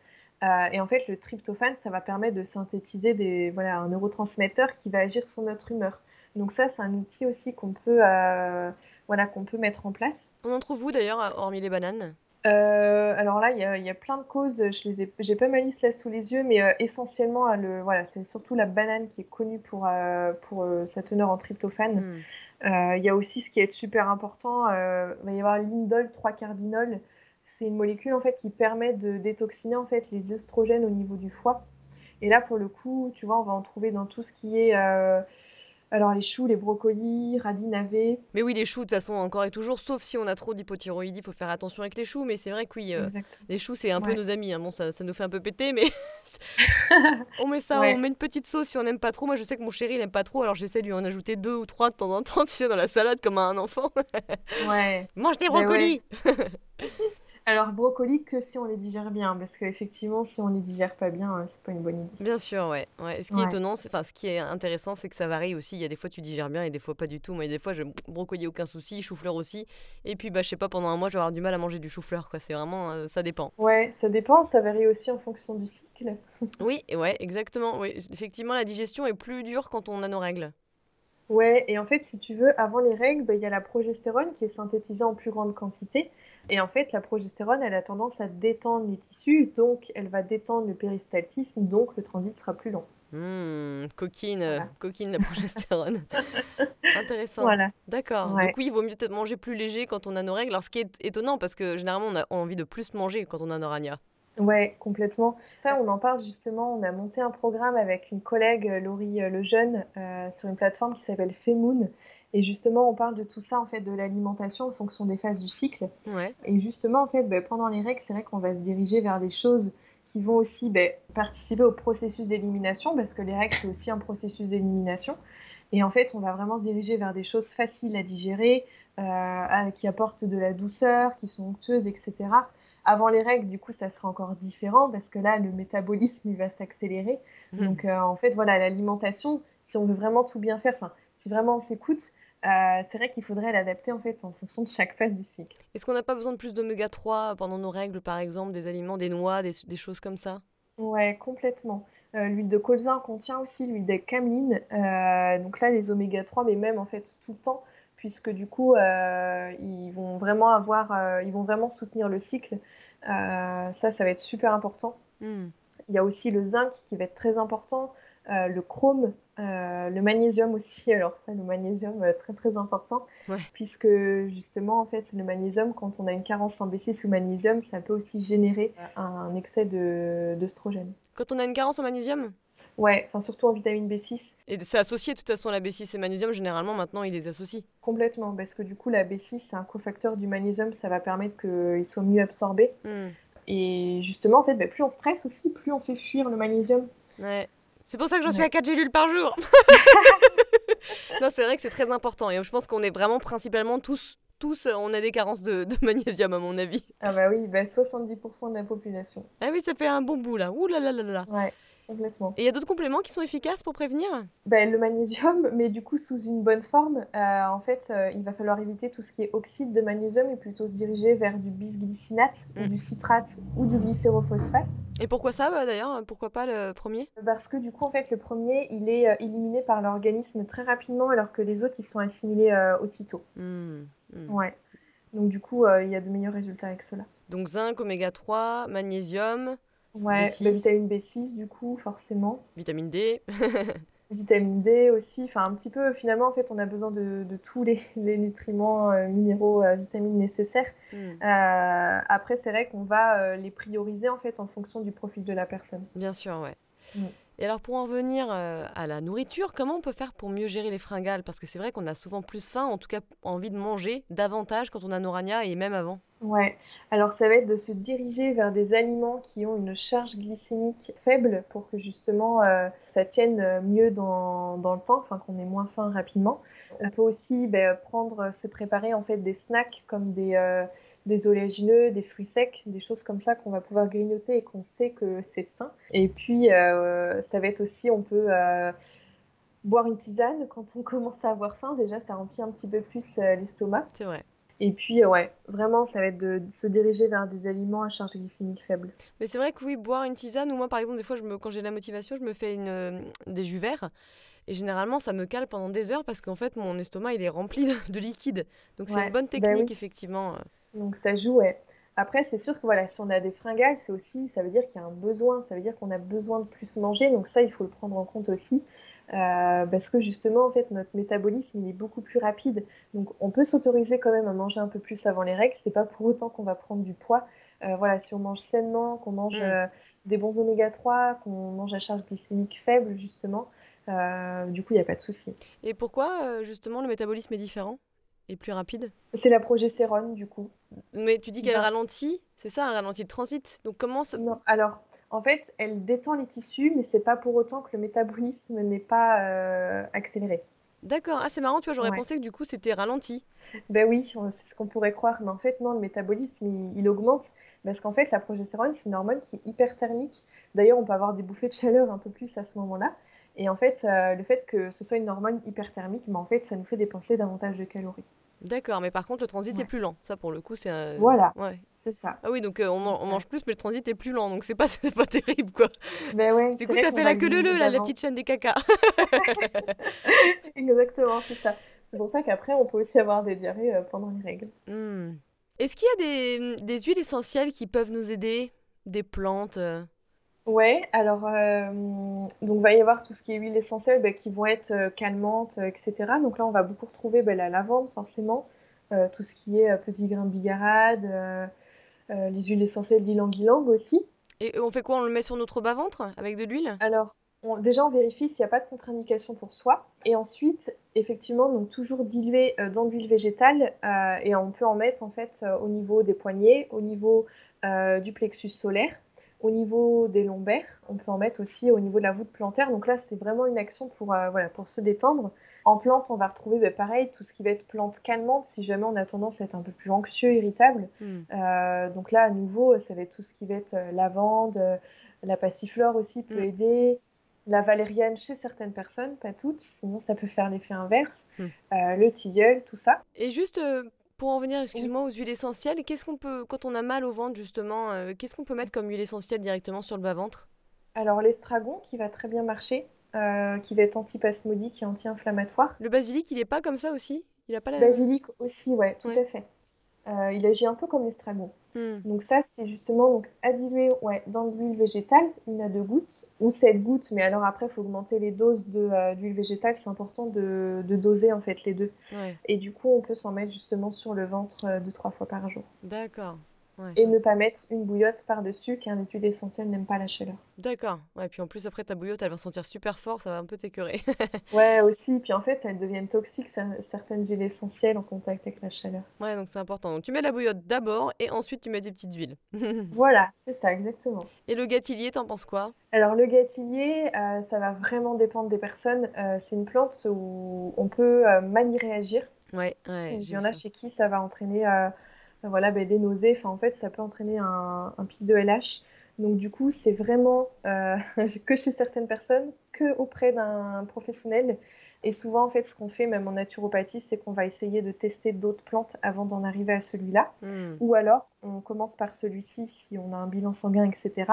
Euh, et en fait, le tryptophane, ça va permettre de synthétiser des, voilà, un neurotransmetteur qui va agir sur notre humeur. Donc ça, c'est un outil aussi qu'on peut, euh, voilà, qu'on peut mettre en place. On en trouve où d'ailleurs, hormis les bananes? Euh, alors là, il y a, il y a plein de causes. Je les ai, j'ai pas ma liste là sous les yeux, mais euh, essentiellement, euh, le, voilà, c'est surtout la banane qui est connue pour, euh, pour sa teneur en tryptophane. Hmm. Il y a aussi ce qui est super important, il va y avoir l'indole 3-carbinol. C'est une molécule en fait qui permet de détoxiner en fait les œstrogènes au niveau du foie. Et là, pour le coup, tu vois, on va en trouver dans tout ce qui est alors les choux, les brocolis, radis, navets. Mais oui, les choux, de toute façon, encore et toujours, sauf si on a trop d'hypothyroïdie, il faut faire attention avec les choux. Mais c'est vrai que oui, euh, les choux, c'est un peu nos amis. hein. Bon, ça, ça nous fait un peu péter, mais on met ça, Ouais. on met une petite sauce si on n'aime pas trop. Moi, je sais que mon chéri, il aime pas trop, alors j'essaie de lui en ajouter deux ou trois de temps en temps, tu sais, dans la salade comme à un enfant. Ouais. Mange des ouais. brocolis Alors brocoli que si on les digère bien, parce qu'effectivement, si on les digère pas bien, euh, c'est pas une bonne idée. Bien sûr, ouais. ouais. Ce qui est étonnant, enfin, ce qui est intéressant, c'est que ça varie aussi. Il y a des fois tu digères bien et des fois pas du tout. Moi, des fois, je brocoli aucun souci, chou-fleur aussi. Et puis, bah, je sais pas, pendant un mois, je vais avoir du mal à manger du chou-fleur, quoi. C'est vraiment, euh, ça dépend. Ouais, ça dépend, ça varie aussi en fonction du cycle. Oui, ouais, exactement. Oui, effectivement, la digestion est plus dure quand on a nos règles. Ouais, et en fait, si tu veux, avant les règles, bah, il y a la progestérone qui est synthétisée en plus grande quantité. Et en fait, la progestérone, elle a tendance à détendre les tissus, donc elle va détendre le péristaltisme, donc le transit sera plus long. Hum, coquine, Voilà. coquine la progestérone. Intéressant. Voilà. D'accord. Ouais. Donc oui, il vaut mieux peut-être manger plus léger quand on a nos règles. Alors ce qui est étonnant parce que généralement on a envie de plus manger quand on a nos ragnas. Ouais, complètement. Ça, on en parle justement. On a monté un programme avec une collègue, Laurie euh, Lejeune, euh, sur une plateforme qui s'appelle Femoon. Et justement, on parle de tout ça, en fait, de l'alimentation en fonction des phases du cycle. Ouais. Et justement, en fait, ben, pendant les règles, c'est vrai qu'on va se diriger vers des choses qui vont aussi ben, participer au processus d'élimination, parce que les règles, c'est aussi un processus d'élimination. Et en fait, on va vraiment se diriger vers des choses faciles à digérer, euh, qui apportent de la douceur, qui sont onctueuses, etc. Avant les règles, du coup, ça sera encore différent, parce que là, le métabolisme, il va s'accélérer. Mhm. Donc, euh, en fait, voilà, l'alimentation, si on veut vraiment tout bien faire, enfin, si vraiment on s'écoute, euh, c'est vrai qu'il faudrait l'adapter, en fait, en fonction de chaque phase du cycle. Est-ce qu'on n'a pas besoin de plus d'oméga 3 pendant nos règles, par exemple, des aliments, des noix, des, des choses comme ça? Ouais, complètement. Euh, l'huile de colza contient aussi l'huile de cameline. Euh, donc là, les oméga 3, mais même en fait tout le temps, puisque du coup, ils vont vraiment avoir, ils vont vraiment soutenir le cycle. Ça, ça va être super important. Hmm. Il y a aussi le zinc qui va être très important, le chrome, euh, le magnésium aussi. Alors ça, le magnésium, euh, très très important, Ouais. puisque justement, en fait, le magnésium, quand on a une carence en B6 ou magnésium, ça peut aussi générer un excès de- d'œstrogène. Quand on a une carence en magnésium? Ouais, enfin surtout en vitamine B6, Et c'est associé de toute façon la B6 et magnésium, généralement maintenant ils les associent. complètement, parce que du coup la B6 c'est un cofacteur du magnésium, ça va permettre qu'il soit mieux absorbé. Hmm. Et justement, en fait, bah, plus on stresse aussi, plus on fait fuir le magnésium. Ouais. C'est pour ça que j'en suis Ouais. à 4 gélules par jour. non, c'est vrai que c'est très important. Et je pense qu'on est vraiment principalement tous, tous, euh, on a des carences de, de magnésium à mon avis. Ah bah oui, bah 70% de la population. Ah oui, ça fait un bon bout là. Ouh là là là là. Ouais. Complètement. Et il y a d'autres compléments qui sont efficaces pour prévenir? Ben, Le magnésium, mais du coup sous une bonne forme. Euh, en fait, euh, il va falloir éviter tout ce qui est oxyde de magnésium et plutôt se diriger vers du bisglycinate, ou Mm. du citrate ou du glycérophosphate. Et pourquoi ça bah, d'ailleurs Pourquoi pas le premier? Parce que du coup, en fait, le premier, il est euh, éliminé par l'organisme très rapidement, alors que les autres, ils sont assimilés aussitôt. Hmm, hmm. Ouais. Donc du coup, il y a de meilleurs résultats avec cela. Donc zinc, oméga 3, magnésium, Ouais, B6. la vitamine B6, du coup, forcément. vitamine D. Vitamine D aussi, enfin un petit peu, finalement, en fait, on a besoin de, de tous les, les nutriments, euh, minéraux, euh, vitamines nécessaires. Hmm. Euh, après, c'est vrai qu'on va les prioriser, en fait, en fonction du profil de la personne. Bien sûr, ouais. Mm. Et alors pour en venir euh, à la nourriture, comment on peut faire pour mieux gérer les fringales? Parce que c'est vrai qu'on a souvent plus faim, en tout cas envie de manger davantage quand on a nos ragnas et même avant. Ouais, alors ça va être de se diriger vers des aliments qui ont une charge glycémique faible pour que justement euh, ça tienne euh, mieux dans, dans le temps, enfin qu'on ait moins faim rapidement. On peut aussi ben, prendre, se préparer en fait des snacks comme des, des oléagineux, des fruits secs, des choses comme ça qu'on va pouvoir grignoter et qu'on sait que c'est sain. Et puis euh, ça va être aussi, on peut euh, boire une tisane quand on commence à avoir faim. Déjà, ça remplit un petit peu plus euh, l'estomac. C'est vrai. Et puis, ouais, vraiment, ça va être de, de se diriger vers des aliments à charge glycémique faible. Mais c'est vrai que oui, boire une tisane, ou moi par exemple, des fois, je me, quand j'ai de la motivation, je me fais une, des jus verts. Et généralement, ça me cale pendant des heures parce qu'en fait, mon estomac, il est rempli de, de liquide. Donc c'est une bonne bah technique, oui. effectivement. Donc, ça joue, ouais. Après, c'est sûr que voilà, si on a des fringales, c'est aussi, ça veut dire qu'il y a un besoin, ça veut dire qu'on a besoin de plus manger. Donc, ça, il faut le prendre en compte aussi. Euh, parce que justement, en fait, notre métabolisme, il est beaucoup plus rapide. Donc, on peut s'autoriser quand même à manger un peu plus avant les règles. C'est pas pour autant qu'on va prendre du poids. Euh, voilà, si on mange sainement, qu'on mange Mm. euh, des bons oméga 3, qu'on mange à charge glycémique faible, justement, du coup, il n'y a pas de souci. Et pourquoi, justement, le métabolisme est différent et plus rapide? C'est la progestérone, du coup. Mais tu dis qu'elle ralentit, c'est ça, elle ralentit le transit. Donc comment ça... Non, alors, en fait, elle détend les tissus, mais c'est pas pour autant que le métabolisme n'est pas euh, accéléré. D'accord, ah c'est marrant, tu vois, j'aurais Ouais. pensé que du coup c'était ralenti. Ben oui, c'est ce qu'on pourrait croire, mais en fait, non, le métabolisme, il, il augmente, parce qu'en fait, la progestérone, c'est une hormone qui est hyperthermique. D'ailleurs, on peut avoir des bouffées de chaleur un peu plus à ce moment-là. Et en fait, euh, le fait que ce soit une hormone hyperthermique, ben, en fait, ça nous fait dépenser davantage de calories. D'accord, mais par contre le transit est plus lent. Ça pour le coup c'est... un- Voilà, Ouais. c'est ça. Ah oui, donc euh, on, man- on Ouais. mange plus, mais le transit est plus lent, donc c'est pas, c'est pas terrible quoi. Ben ouais, Du c'est coup ça fait la queue leu là, la petite chaîne des cacas. Exactement, c'est ça. C'est pour ça qu'après, on peut aussi avoir des diarrhées euh, pendant les règles. Hmm. Est-ce qu'il y a des, des huiles essentielles qui peuvent nous aider? Des plantes euh? Ouais, alors euh, donc va y avoir tout ce qui est huile essentielle bah, qui vont être euh, calmantes, euh, etc. Donc là, on va beaucoup retrouver bah, la lavande forcément, euh, tout ce qui est euh, petit grain de bigarade, les huiles essentielles d'ylang-ylang aussi. Et on fait quoi? On le met sur notre bas-ventre avec de l'huile? Alors on- déjà, on vérifie s'il n'y a pas de contre-indication pour soi. Et ensuite, effectivement, donc toujours dilué euh, dans de l'huile végétale et on peut en mettre en fait au niveau des poignets, au niveau du plexus solaire. Au niveau des lombaires, on peut en mettre aussi au niveau de la voûte plantaire. Donc là, c'est vraiment une action pour, euh, voilà, pour se détendre. En plante, on va retrouver bah, pareil tout ce qui va être plante calmante si jamais on a tendance à être un peu plus anxieux, irritable. Hmm. Euh, donc là, à nouveau, ça va être tout ce qui va être euh, lavande, la passiflore aussi peut Mm. aider, la valériane chez certaines personnes, pas toutes, sinon ça peut faire l'effet inverse, Mm. Euh, le tilleul, tout ça. Et juste pour en venir, excuse-moi, aux huiles essentielles, qu'est-ce qu'on peut, quand on a mal au ventre justement, euh, qu'est-ce qu'on peut mettre comme huile essentielle directement sur le bas-ventre? Alors l'estragon qui va très bien marcher, euh, qui va être antispasmodique et anti-inflammatoire. Le basilic, il est pas comme ça aussi? Il a pas la... Basilic aussi, ouais, tout Ouais. à fait. Euh, il agit un peu comme l'estragon. Hmm. Donc ça, c'est justement donc, à diluer ouais, dans de l'huile végétale, une à deux gouttes, ou sept gouttes, mais alors après, il faut augmenter les doses euh, d'huile végétale, c'est important de, de doser en fait les deux. Ouais, Et du coup, on peut s'en mettre justement sur le ventre euh, deux, trois fois par jour. d'accord. Ouais, Et ça- ne pas mettre une bouillotte par-dessus, car les huiles essentielles n'aiment pas la chaleur. D'accord. Ouais, puis en plus après ta bouillotte, elle va sentir super fort, ça va un peu t'écœurer. Ouais, aussi, puis en fait, elles deviennent toxiques, cer- certaines huiles essentielles en contact avec la chaleur. ouais, donc c'est important. Donc tu mets la bouillotte d'abord et ensuite tu mets des petites huiles. Voilà, c'est ça, exactement. et le gâtillier, t'en penses quoi? Alors le gâtillier, euh, ça va vraiment dépendre des personnes. Euh, c'est une plante où on peut euh, mal y réagir. Ouais, ouais, Il y en a ça. chez qui ça va entraîner euh, voilà, ben, des nausées. Enfin, en fait, ça peut entraîner un, un pic de LH. Donc du coup, c'est vraiment que chez certaines personnes, que auprès d'un professionnel. Et souvent, en fait, ce qu'on fait, même en naturopathie, c'est qu'on va essayer de tester d'autres plantes avant d'en arriver à celui-là. Hmm. Ou alors, on commence par celui-ci si on a un bilan sanguin, etc.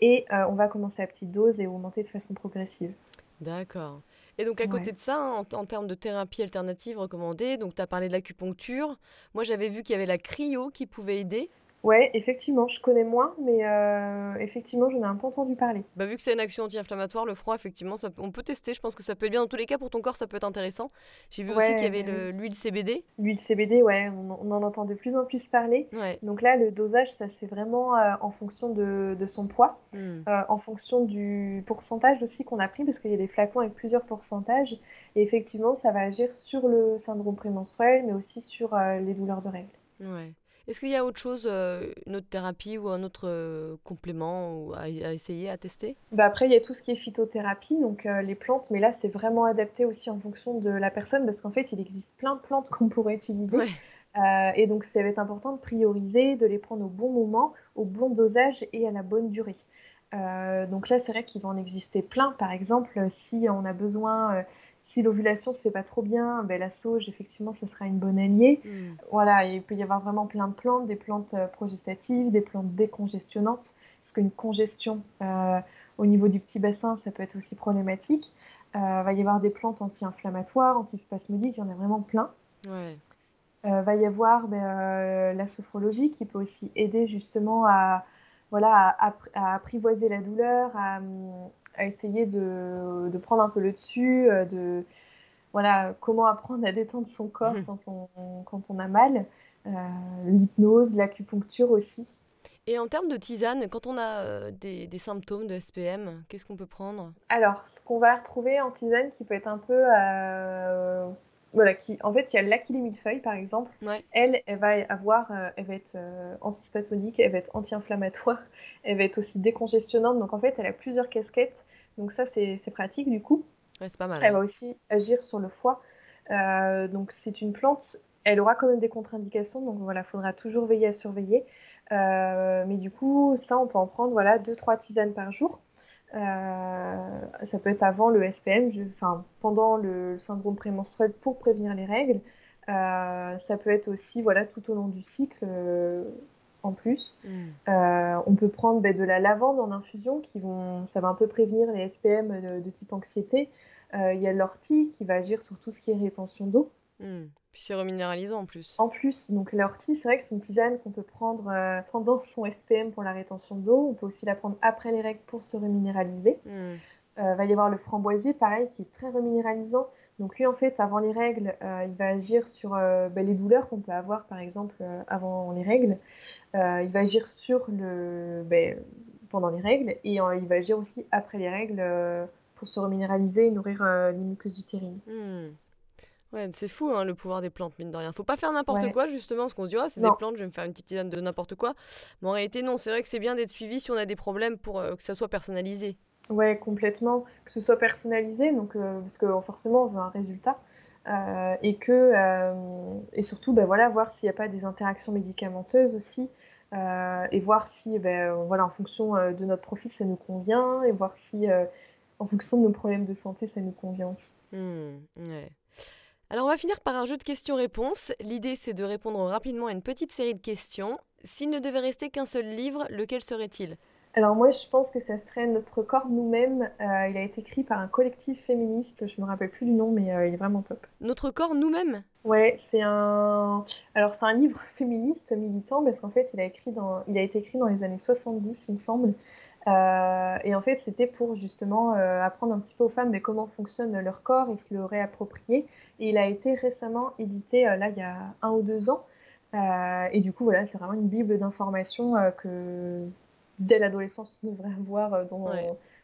Et on va commencer à petite dose et augmenter de façon progressive. D'accord. Et donc à côté de ça, hein, en, termes de thérapie alternative recommandée, donc tu as parlé de l'acupuncture. Moi j'avais vu qu'il y avait la cryo qui pouvait aider. Ouais, effectivement, je connais moins, mais euh, effectivement, je n'ai un peu entendu parler. Bah, vu que c'est une action anti-inflammatoire, le froid, effectivement, ça, on peut tester. Je pense que ça peut être bien. Dans tous les cas, pour ton corps, ça peut être intéressant. J'ai vu aussi qu'il y avait l'huile CBD. L'huile CBD, ouais, on, en entend de plus en plus parler. Donc là, le dosage, ça c'est vraiment euh, en fonction de, son poids, hmm. euh, en fonction du pourcentage aussi qu'on a pris, parce qu'il y a des flacons avec plusieurs pourcentages. Et effectivement, ça va agir sur le syndrome prémenstruel, mais aussi sur les douleurs de règles. Ouais. Est-ce qu'il y a autre chose, euh, une autre thérapie ou un autre euh, complément à, essayer, à tester? Bah Après, il y a tout ce qui est phytothérapie, donc euh, les plantes, mais là, c'est vraiment adapté aussi en fonction de la personne, parce qu'en fait, il existe plein de plantes qu'on pourrait utiliser. et donc, ça va être important de prioriser, de les prendre au bon moment, au bon dosage et à la bonne durée. Donc là, c'est vrai qu'il va en exister plein. Par exemple, si on a besoin si l'ovulation se fait pas trop bien, ben, la sauge, effectivement, ce sera une bonne alliée. Mm. Voilà, il peut y avoir vraiment plein de plantes, des plantes euh, progestatives, des plantes décongestionnantes, parce qu'une congestion euh, au niveau du petit bassin, ça peut être aussi problématique. Il euh, va y avoir des plantes anti-inflammatoires, antispasmodiques, il y en a vraiment plein. Ouais. va y avoir ben, la sophrologie qui peut aussi aider justement à, voilà, à apprivoiser la douleur, à, à essayer de, de, prendre un peu le dessus, euh, de voilà, comment apprendre à détendre son corps mhm. quand, on, quand on a mal, euh, l'hypnose, l'acupuncture aussi. Et en termes de tisane, quand on a euh, des, des, symptômes de SPM, qu'est-ce qu'on peut prendre? Alors, ce qu'on va retrouver en tisane qui peut être un peu voilà, qui, en fait, il y a l'aquilée feuille par exemple. Elle, elle va avoir, euh, elle va être euh, antispasmodique, elle va être anti-inflammatoire, elle va être aussi décongestionnante. Donc, en fait, elle a plusieurs casquettes. Donc, ça, c'est pratique du coup. c'est pas mal. Elle va aussi agir sur le foie. Euh, donc, c'est une plante, elle aura quand même des contre-indications. Donc, voilà, il faudra toujours veiller à surveiller. mais du coup, ça, on peut en prendre voilà, 2-3 tisanes par jour. Euh, ça peut être avant le SPM, enfin pendant le syndrome prémenstruel pour prévenir les règles. Euh, ça peut être aussi voilà tout au long du cycle euh, en plus. Mm. on peut prendre ben, de la lavande en infusion qui vont, ça va un peu prévenir les SPM de, type anxiété. Il y a l'ortie qui va agir sur tout ce qui est rétention d'eau. Mm. Puis c'est reminéralisant en plus. En plus, donc l'ortie, c'est vrai que c'est une tisane qu'on peut prendre euh, pendant son SPM pour la rétention d'eau. On peut aussi la prendre après les règles pour se reminéraliser. Il hmm. euh, va y avoir le framboisier, pareil, qui est très reminéralisant. Donc lui, en fait, avant les règles, euh, il va agir sur ben, les douleurs qu'on peut avoir, par exemple, avant les règles. il va agir sur le, ben, pendant les règles et il va agir aussi après les règles pour se reminéraliser et nourrir les muqueuses utérines. Hmm. Ouais, c'est fou hein, le pouvoir des plantes, mine de rien. Faut pas faire n'importe quoi, justement, parce qu'on se dit, oh, c'est des plantes, je vais me faire une petite tisane de n'importe quoi. Mais en réalité, non, c'est vrai que c'est bien d'être suivi si on a des problèmes pour euh, que ça soit personnalisé. Ouais, complètement. Que ce soit personnalisé, donc, euh, parce que forcément, on veut un résultat. Euh, et que et surtout ben voilà voir s'il n'y a pas des interactions médicamenteuses aussi et voir si ben, voilà en fonction de notre profil ça nous convient et voir si en fonction de nos problèmes de santé ça nous convient aussi mmh, ouais. Alors on va finir par un jeu de questions-réponses. L'idée c'est de répondre rapidement à une petite série de questions. S'il ne devait rester qu'un seul livre, lequel serait-il? Alors moi, je pense que ça serait Notre corps nous-mêmes. Euh, il a été écrit par un collectif féministe. Je me rappelle plus du nom, mais euh, il est vraiment top. Notre corps nous-mêmes? Ouais, c'est un. Alors c'est un livre féministe militant parce qu'en fait, il a écrit dans, il a été écrit dans les années 70, il me semble. Euh, et en fait, c'était pour justement apprendre un petit peu aux femmes mais comment fonctionne leur corps et se le réapproprier et il a été récemment édité, euh, là, il y a un ou deux ans. Euh, et du coup, voilà, c'est vraiment une bible d'informations euh, que dès l'adolescence, on devrait avoir dans,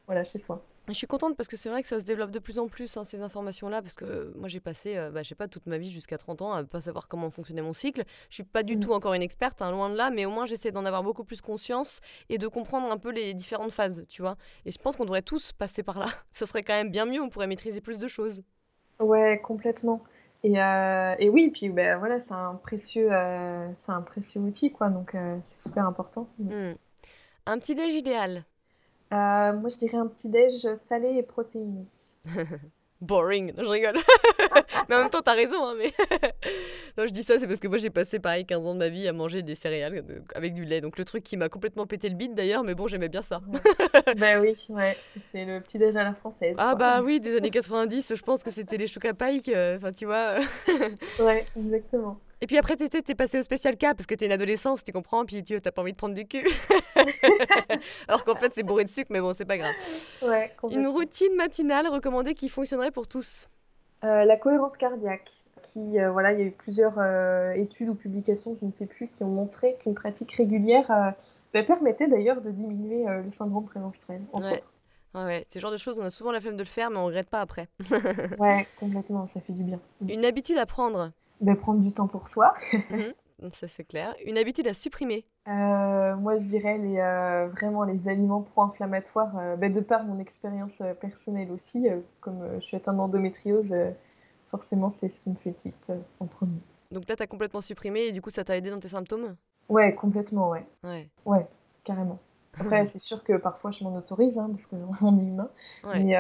voilà, chez soi. Je suis contente parce que c'est vrai que ça se développe de plus en plus, hein, ces informations-là, parce que moi j'ai passé, bah, je sais pas, toute ma vie jusqu'à 30 ans à pas savoir comment fonctionnait mon cycle. Je suis pas du mm. tout encore une experte, hein, loin de là, mais au moins j'essaie d'en avoir beaucoup plus conscience et de comprendre un peu les différentes phases, tu vois. Et je pense qu'on devrait tous passer par là. Ça serait quand même bien mieux, on pourrait maîtriser plus de choses. Ouais, complètement. Et, euh, et oui, puis ben, voilà, c'est un précieux, euh, c'est un précieux outil, quoi. Donc euh, c'est super important. Hmm. Un petit déj idéal? Moi, je dirais un petit déj salé et protéiné. Boring, non, je rigole. mais en même temps, t'as raison. Hein, mais non, je dis ça, c'est parce que moi j'ai passé pareil 15 ans de ma vie à manger des céréales euh, avec du lait. Donc le truc qui m'a complètement pété le bide d'ailleurs, mais bon, j'aimais bien ça. bah oui, ouais. c'est le petit déj à la française. Ah bah oui, des années 90, je pense que c'était les chocs à euh, Enfin, tu vois. ouais, exactement. Et puis après, tu es passé au spécial cas parce que t'es une adolescence, tu comprends, puis tu t'as pas envie de prendre du cul. Alors qu'en fait, c'est bourré de sucre, mais bon, c'est pas grave. Ouais, une routine matinale recommandée qui fonctionnerait pour tous euh, La cohérence cardiaque. Qui, euh, voilà, il y a eu plusieurs euh, études ou publications, je ne sais plus, qui ont montré qu'une pratique régulière bah, permettait d'ailleurs de diminuer le syndrome prémenstruel, entre autres. Ouais, c'est le genre de choses, on a souvent la flemme de le faire, mais on regrette pas après. ouais, complètement, ça fait du bien. Une habitude à prendre ben, prendre du temps pour soi. Mhm, ça c'est clair. Une habitude à supprimer euh, Moi je dirais les, euh, vraiment les aliments pro-inflammatoires, euh, ben, de par mon expérience personnelle aussi, comme je suis atteinte d'endométriose, forcément c'est ce qui me fait titre en premier. Donc là tu as complètement supprimé et du coup ça t'a aidé dans tes symptômes? Ouais, complètement, ouais. Ouais. Ouais, carrément. Après, c'est sûr que parfois je m'en autorise, hein, parce qu'on est humain. Mais,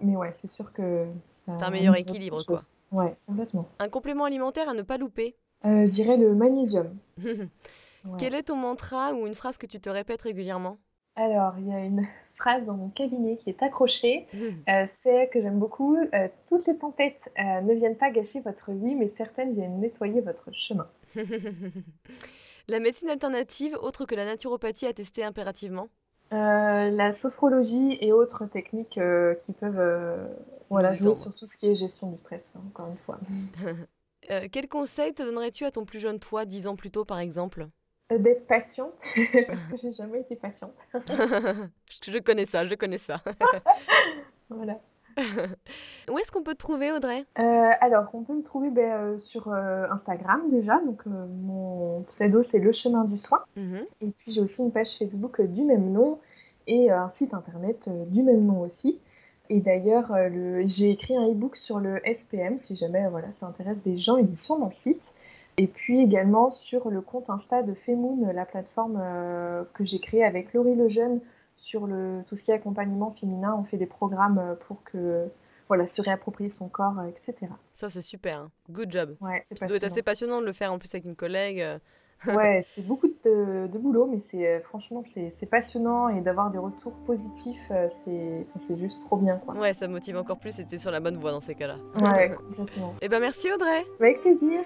mais ouais, c'est sûr que ça. T'as un meilleur équilibre, quoi. Ouais, complètement. Un complément alimentaire à ne pas louper euh, Je dirais le magnésium. Quel est ton mantra ou une phrase que tu te répètes régulièrement? Alors, il y a une phrase dans mon cabinet qui est accrochée. Euh, c'est que j'aime beaucoup. Euh, toutes les tempêtes ne viennent pas gâcher votre vie, mais certaines viennent nettoyer votre chemin. La médecine alternative, autre que la naturopathie, à tester impérativement La sophrologie et autres techniques qui peuvent voilà, jouer sur tout ce qui est gestion du stress, encore une fois. euh, quel conseil te donnerais-tu à ton plus jeune toi, dix ans plus tôt par exemple? Euh, D'être patiente, parce que j'ai jamais été patiente. je connais ça, je connais ça. voilà. Où est-ce qu'on peut te trouver, Audrey? Euh, Alors, on peut me trouver ben, euh, sur Instagram déjà. Donc, mon pseudo, c'est Le Chemin du Soin. Mmh et puis, j'ai aussi une page Facebook du même nom et un site internet du même nom aussi. Et d'ailleurs, euh, j'ai écrit un e-book sur le SPM, si jamais voilà, ça intéresse des gens, il est sur mon site. Et puis également sur le compte Insta de Femoon, la plateforme euh, que j'ai créée avec Laurie Lejeune sur le, tout ce qui est accompagnement féminin. On fait des programmes euh, pour que voilà, se réapproprier son corps, etc. Ça, c'est super. Hein. Good job. Ouais, être assez passionnant de le faire en plus avec une collègue. ouais, c'est beaucoup de, boulot, mais c'est euh, franchement c'est passionnant et d'avoir des retours positifs, euh, c'est juste trop bien quoi. Ouais, ça motive encore plus et t'es sur la bonne voie dans ces cas-là. Ouais, complètement. et eh ben merci Audrey. Avec plaisir.